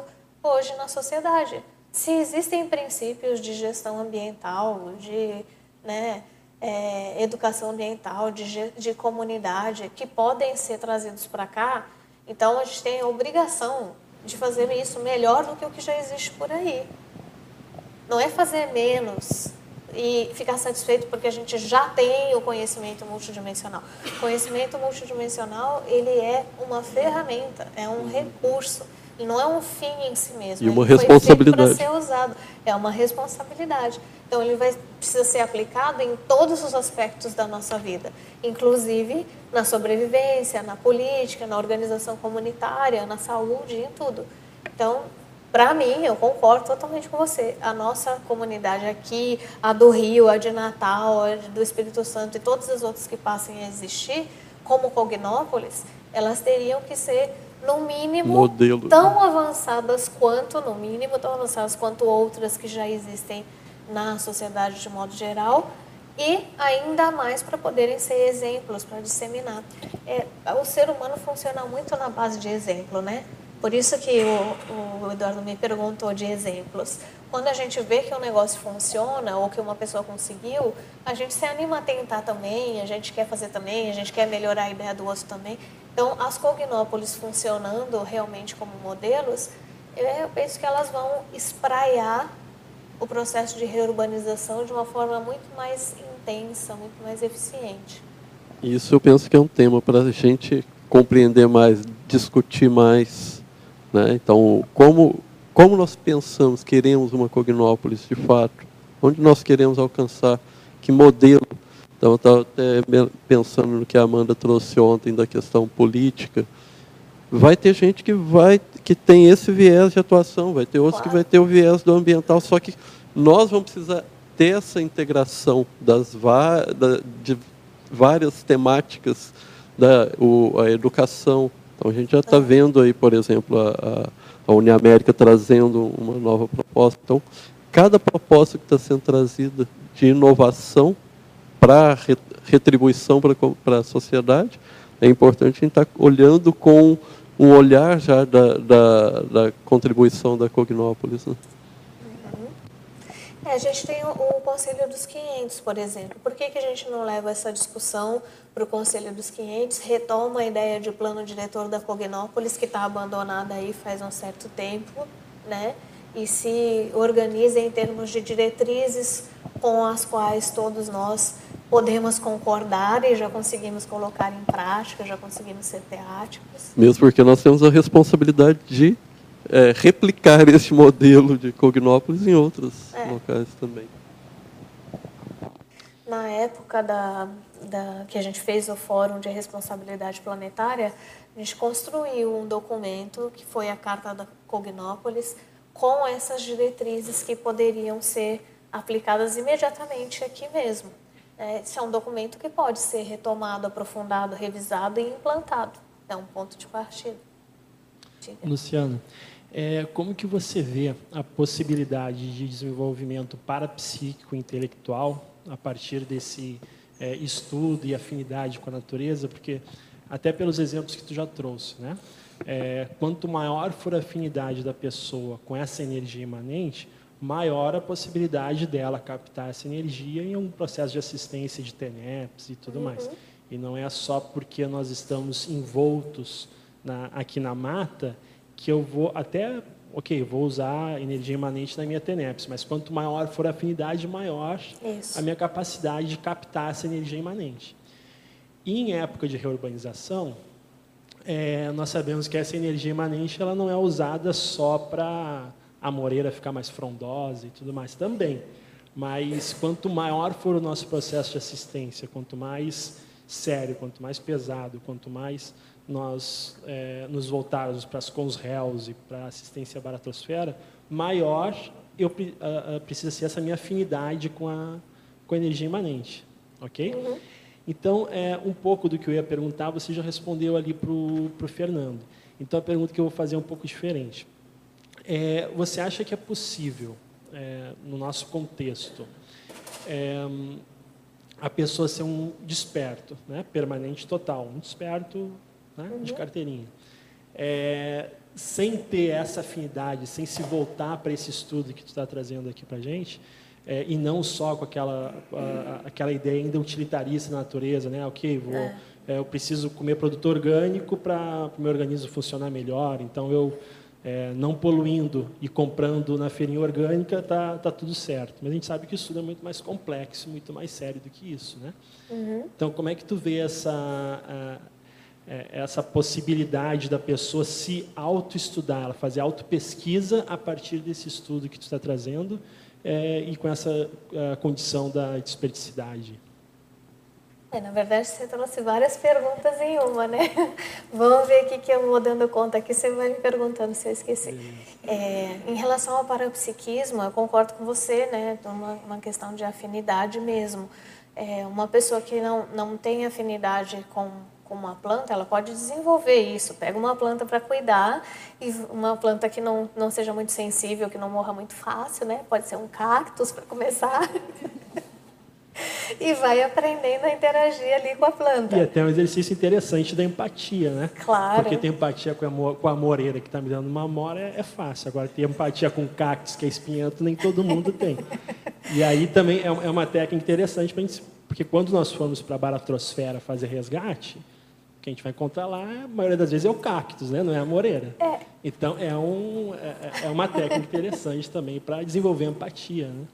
hoje na sociedade. Se existem princípios de gestão ambiental, de né, é, educação ambiental, de, de comunidade, que podem ser trazidos para cá, então a gente tem a obrigação de fazer isso melhor do que o que já existe por aí. Não é fazer menos e ficar satisfeito porque a gente já tem o conhecimento multidimensional. O conhecimento multidimensional, ele é uma ferramenta, é um recurso e não é um fim em si mesmo. E uma responsabilidade. para ser usado. É uma responsabilidade. Então, ele vai, precisa ser aplicado em todos os aspectos da nossa vida, inclusive na sobrevivência, na política, na organização comunitária, na saúde, em tudo. Então, para mim, eu concordo totalmente com você. A nossa comunidade aqui, a do Rio, a de Natal, a do Espírito Santo e todas as outras que passem a existir, como Cognópolis, elas teriam que ser no mínimo, Modelo. tão avançadas quanto, no mínimo, tão avançadas quanto outras que já existem na sociedade de modo geral e ainda mais para poderem ser exemplos, para disseminar. É, o ser humano funciona muito na base de exemplo, né? Por isso que o, o Eduardo me perguntou de exemplos. Quando a gente vê que um negócio funciona ou que uma pessoa conseguiu, a gente se anima a tentar também, a gente quer fazer também, a gente quer melhorar a ideia do outro também. Então, as cognópolis funcionando realmente como modelos, eu penso que elas vão espraiar o processo de reurbanização de uma forma muito mais intensa, muito mais eficiente. Isso eu penso que é um tema para a gente compreender mais, discutir mais. Né? Então, como, como nós pensamos, queremos uma Cognópolis de fato? Onde nós queremos alcançar? Que modelo Então, eu estava até pensando no que a Amanda trouxe ontem da questão política. Vai ter gente que vai que tem esse viés de atuação, vai ter outros claro. que vai ter o viés do ambiental, só que nós vamos precisar ter essa integração das da, de várias temáticas da o, a educação. Então a gente já está vendo aí, por exemplo, a, a Uniamérica trazendo uma nova proposta. Então, cada proposta que está sendo trazida de inovação para retribuição para a sociedade, é importante a gente estar tá olhando com um olhar já da, da, da contribuição da Cognópolis. Né? É, a gente tem o, o, Conselho dos 500, por exemplo. Por que, que a gente não leva essa discussão para o Conselho dos 500, retoma a ideia de plano diretor da Cognópolis, que está abandonada aí faz um certo tempo, né? e se organiza em termos de diretrizes com as quais todos nós podemos concordar e já conseguimos colocar em prática, já conseguimos ser teáticos. Mesmo porque nós temos a responsabilidade de é, replicar esse modelo de Cognópolis em outros é. locais também. Na época da, da, que a gente fez o Fórum de Responsabilidade Planetária, a gente construiu um documento que foi a Carta da Cognópolis com essas diretrizes que poderiam ser aplicadas imediatamente aqui mesmo. É, esse é um documento que pode ser retomado, aprofundado, revisado e implantado. É um ponto de partida. Diga. Luciana, é, como que você vê a possibilidade de desenvolvimento parapsíquico intelectual a partir desse é, estudo e afinidade com a natureza? Porque até pelos exemplos que tu já trouxe, né? É, quanto maior for a afinidade da pessoa com essa energia imanente, maior a possibilidade dela captar essa energia em um processo de assistência de TENEPS e tudo uhum. mais. E não é só porque nós estamos envoltos na, aqui na mata que eu vou até, ok, vou usar energia imanente na minha TENEPS, mas quanto maior for a afinidade, maior Isso. a minha capacidade de captar essa energia imanente. E em época de reurbanização, é, nós sabemos que essa energia imanente ela não é usada só para a moreira ficar mais frondosa e tudo mais também. Mas quanto maior for o nosso processo de assistência, quanto mais sério, quanto mais pesado, quanto mais nós é, nos voltarmos para com os réus e para a assistência à baratosfera, maior eu uh, uh, precisa ser essa minha afinidade com a, com a energia imanente, ok? Uhum. Então, é, um pouco do que eu ia perguntar, você já respondeu ali para o Fernando. Então, a pergunta que eu vou fazer é um pouco diferente. É, você acha que é possível, é, no nosso contexto, é, a pessoa ser um desperto, né, permanente total, um desperto né, de uhum. carteirinha, é, sem ter essa afinidade, sem se voltar para esse estudo que tu está trazendo aqui para a gente, é, e não só com aquela, a, aquela ideia ainda utilitarista da natureza, né? Ok, vou, é. Eu preciso comer produto orgânico para o meu organismo funcionar melhor, então eu é, não poluindo e comprando na feirinha orgânica, tá, tá tudo certo. Mas a gente sabe que isso tudo é muito mais complexo, muito mais sério do que isso, né? Uhum. Então, como é que tu vê essa a, é, essa possibilidade da pessoa se autoestudar, ela fazer autopesquisa a partir desse estudo que tu está trazendo é, e com essa condição da desperdicidade? É, na verdade, você trouxe várias perguntas em uma, né? Vamos ver aqui que eu vou dando conta aqui, você vai me perguntando se eu esqueci. É, em relação ao parapsiquismo, eu concordo com você, né? Uma, uma questão de afinidade mesmo. É, uma pessoa que não, não tem afinidade com, com uma planta, ela pode desenvolver isso. Pega uma planta para cuidar e uma planta que não, não seja muito sensível, que não morra muito fácil, né? Pode ser um cactus para começar. e vai aprendendo a interagir ali com a planta. E até um exercício interessante da empatia, né? Claro. Porque ter empatia com a, com a moreira que está me dando uma amora é, é, fácil. Agora, ter empatia com o cactus que é espinhento, nem todo mundo tem. e aí também é, é uma técnica interessante para gente, porque quando nós formos para a baratrosfera fazer resgate, o que a gente vai encontrar lá, a maioria das vezes é o cactus, né? não é a moreira. É. Então, é, um, é, é uma técnica interessante também para desenvolver empatia. Né?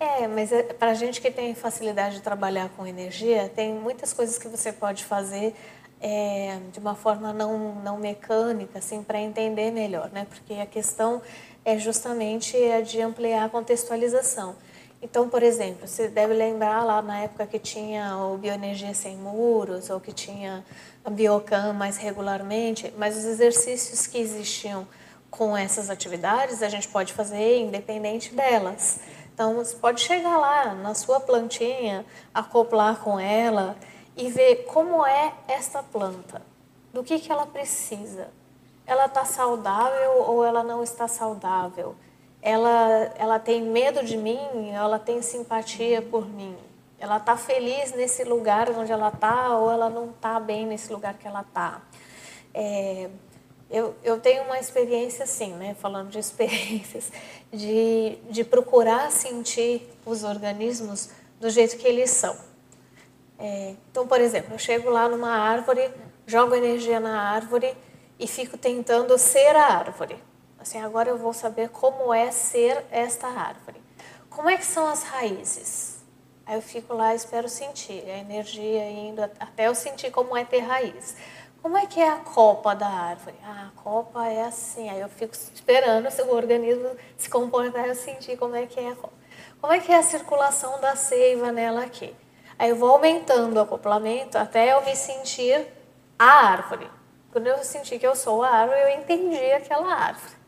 É, mas é, para a gente que tem facilidade de trabalhar com energia, tem muitas coisas que você pode fazer é, de uma forma não, não mecânica, assim, para entender melhor, né? Porque a questão é justamente a de ampliar a contextualização. Então, por exemplo, você deve lembrar lá na época que tinha o Bioenergia Sem Muros, ou que tinha a Biocam mais regularmente, mas os exercícios que existiam com essas atividades a gente pode fazer independente delas. Então, você pode chegar lá na sua plantinha, acoplar com ela e ver como é esta planta, do que, que ela precisa. Ela está saudável ou ela não está saudável? ela, ela tem medo de mim, ela tem simpatia por mim. Ela está feliz nesse lugar onde ela está ou ela não está bem nesse lugar que ela está. É, eu, eu tenho uma experiência assim, né, falando de experiências, de, de procurar sentir os organismos do jeito que eles são. É, então, por exemplo, eu chego lá numa árvore, jogo energia na árvore e fico tentando ser a árvore. Assim, agora eu vou saber como é ser esta árvore. Como é que são as raízes? Aí eu fico lá espero sentir a energia indo até eu sentir como é ter raiz. Como é que é a copa da árvore? Ah, a copa é assim. Aí eu fico esperando se o organismo se comportar, eu sentir como é que é a copa. Como é que é a circulação da seiva nela aqui? Aí eu vou aumentando o acoplamento até eu me sentir a árvore. Quando eu sentir que eu sou a árvore, eu entendi aquela árvore.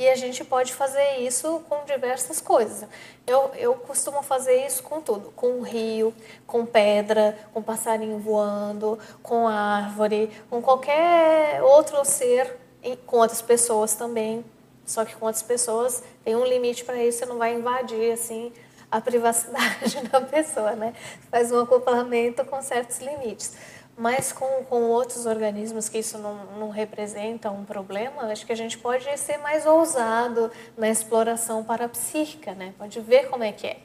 E a gente pode fazer isso com diversas coisas. Eu, eu costumo fazer isso com tudo: com o rio, com pedra, com passarinho voando, com árvore, com qualquer outro ser, com outras pessoas também. Só que com outras pessoas tem um limite para isso, você não vai invadir assim a privacidade da pessoa, né? Faz um acoplamento com certos limites. Mas com, com outros organismos que isso não, não representa um problema, acho que a gente pode ser mais ousado na exploração parapsíquica, né? Pode ver como é que é.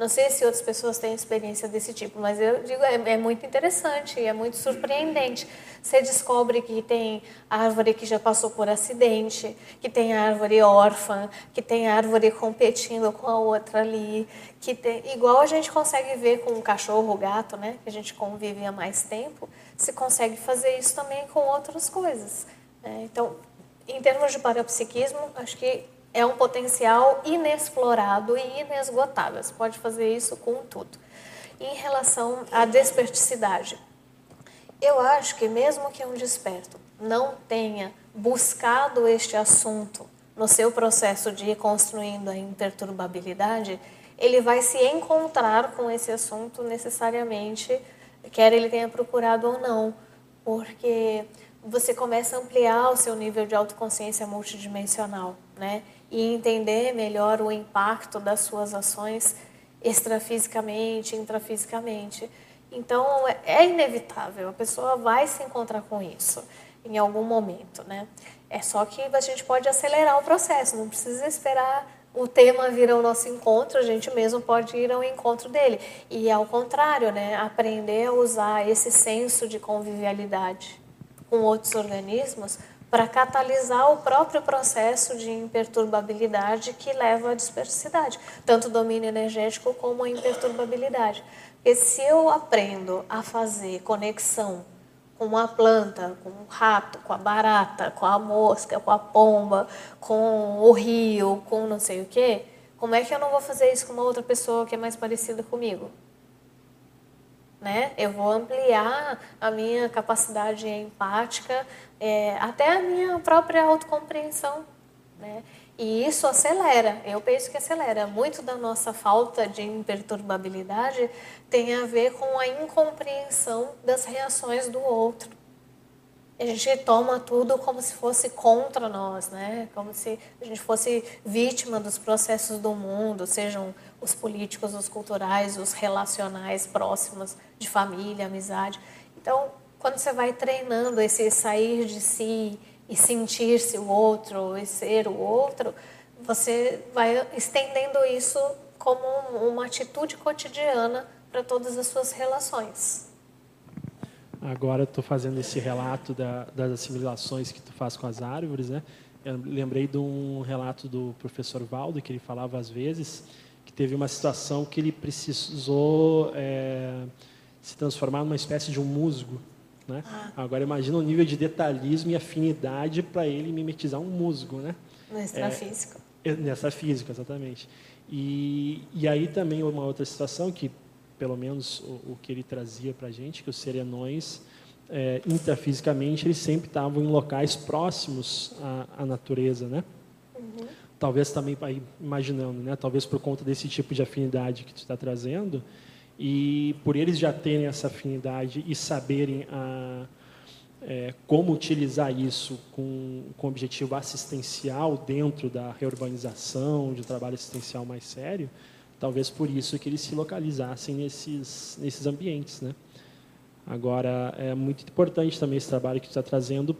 Não sei se outras pessoas têm experiência desse tipo, mas eu digo, é, é, muito interessante, é muito surpreendente. Você descobre que tem árvore que já passou por acidente, que tem árvore órfã, que tem árvore competindo com a outra ali, que tem, igual a gente consegue ver com o cachorro, o gato, né, que a gente convive há mais tempo, se consegue fazer isso também com outras coisas. Né? Então, em termos de parapsiquismo, acho que é um potencial inexplorado e inesgotável. Você pode fazer isso com tudo. Em relação à desperticidade, eu acho que mesmo que um desperto não tenha buscado este assunto no seu processo de ir construindo a imperturbabilidade, ele vai se encontrar com esse assunto necessariamente, quer ele tenha procurado ou não, porque você começa a ampliar o seu nível de autoconsciência multidimensional, né? E entender melhor o impacto das suas ações extrafisicamente, intrafisicamente. Então, é inevitável, a pessoa vai se encontrar com isso em algum momento, né? É só que a gente pode acelerar o processo, não precisa esperar o tema vir ao nosso encontro, a gente mesmo pode ir ao encontro dele. E ao contrário, né? Aprender a usar esse senso de convivialidade com outros organismos para catalisar o próprio processo de imperturbabilidade que leva à dispersidade, tanto o domínio energético como a imperturbabilidade. Porque se eu aprendo a fazer conexão com a planta, com o rato, com a barata, com a mosca, com a pomba, com o rio, com não sei o quê, como é que eu não vou fazer isso com uma outra pessoa que é mais parecida comigo? Né? Eu vou ampliar a minha capacidade empática, é, até a minha própria autocompreensão. Né? E isso acelera, eu penso que acelera. Muito da nossa falta de imperturbabilidade tem a ver com a incompreensão das reações do outro. A gente toma tudo como se fosse contra nós, né? como se a gente fosse vítima dos processos do mundo, sejam os políticos, os culturais, os relacionais próximos de família, amizade. Então, quando você vai treinando esse sair de si e sentir-se o outro e ser o outro, você vai estendendo isso como uma atitude cotidiana para todas as suas relações. Agora estou fazendo esse relato da, das assimilações que tu faz com as árvores, né? Eu lembrei de um relato do professor Valdo que ele falava às vezes que teve uma situação que ele precisou é, se transformar numa espécie de um musgo. Né? Ah. Agora imagina o nível de detalhismo e afinidade para ele mimetizar um musgo. Né? No extrafísico. Nessa física, exatamente. E, e aí também uma outra situação que, pelo menos o, o que ele trazia para a gente, que os serenões, é, intrafisicamente, eles sempre estavam em locais próximos à, à natureza, né? Uhum. Talvez também, aí, imaginando, né? Talvez por conta desse tipo de afinidade que tu está trazendo, e por eles já terem essa afinidade e saberem a é, como utilizar isso com, com objetivo assistencial dentro da reurbanização, de trabalho assistencial mais sério, talvez por isso que eles se localizassem nesses, nesses ambientes. Né? Agora, é muito importante também esse trabalho que está trazendo,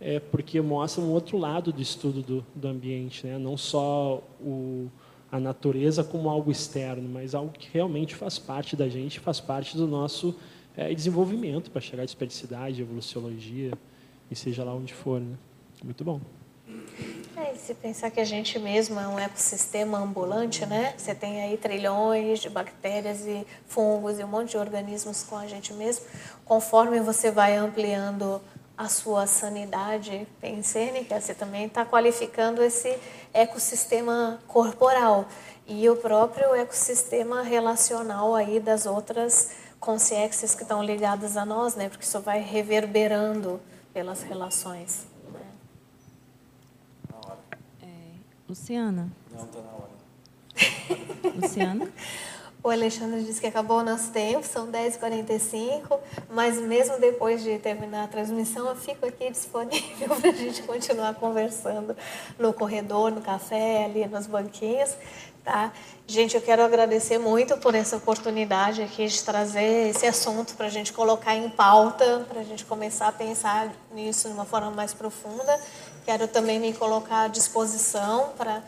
é, porque mostra um outro lado do estudo do, do ambiente, né? não só o, a natureza como algo externo, mas algo que realmente faz parte da gente, faz parte do nosso é, desenvolvimento para chegar à especificidade, evoluciologia, e seja lá onde for. Né? Muito bom. É, se pensar que a gente mesmo é um ecossistema ambulante, né? Você tem aí trilhões de bactérias e fungos e um monte de organismos com a gente mesmo. Conforme você vai ampliando a sua sanidade pensênica, você também está qualificando esse ecossistema corporal e o próprio ecossistema relacional aí das outras consciências que estão ligadas a nós, né? Porque isso vai reverberando pelas relações. Né? É, Luciana. Não, estou na hora. Luciana. O Alexandre disse que acabou o nosso tempo, são 10h45, mas mesmo depois de terminar a transmissão, eu fico aqui disponível para a gente continuar conversando no corredor, no café, ali nos banquinhos. Tá? Gente, eu quero agradecer muito por essa oportunidade aqui de trazer esse assunto para a gente colocar em pauta, para a gente começar a pensar nisso de uma forma mais profunda. Quero também me colocar à disposição para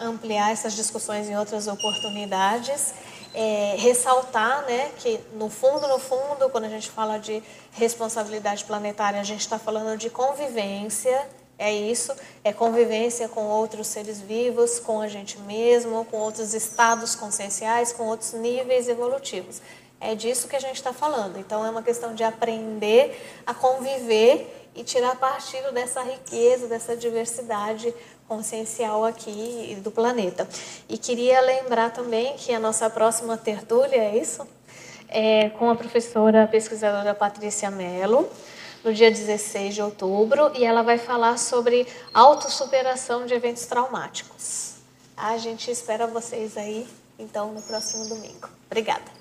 ampliar essas discussões em outras oportunidades. É, ressaltar né, que, no fundo, no fundo, quando a gente fala de responsabilidade planetária, a gente está falando de convivência é isso, é convivência com outros seres vivos, com a gente mesmo, com outros estados conscienciais, com outros níveis evolutivos. É disso que a gente está falando. Então, é uma questão de aprender a conviver e tirar partido dessa riqueza, dessa diversidade consciencial aqui do planeta. E queria lembrar também que a nossa próxima tertúlia, é isso? É com a professora pesquisadora Patrícia Mello no dia 16 de outubro, e ela vai falar sobre autossuperação de eventos traumáticos. A gente espera vocês aí, então, no próximo domingo. Obrigada.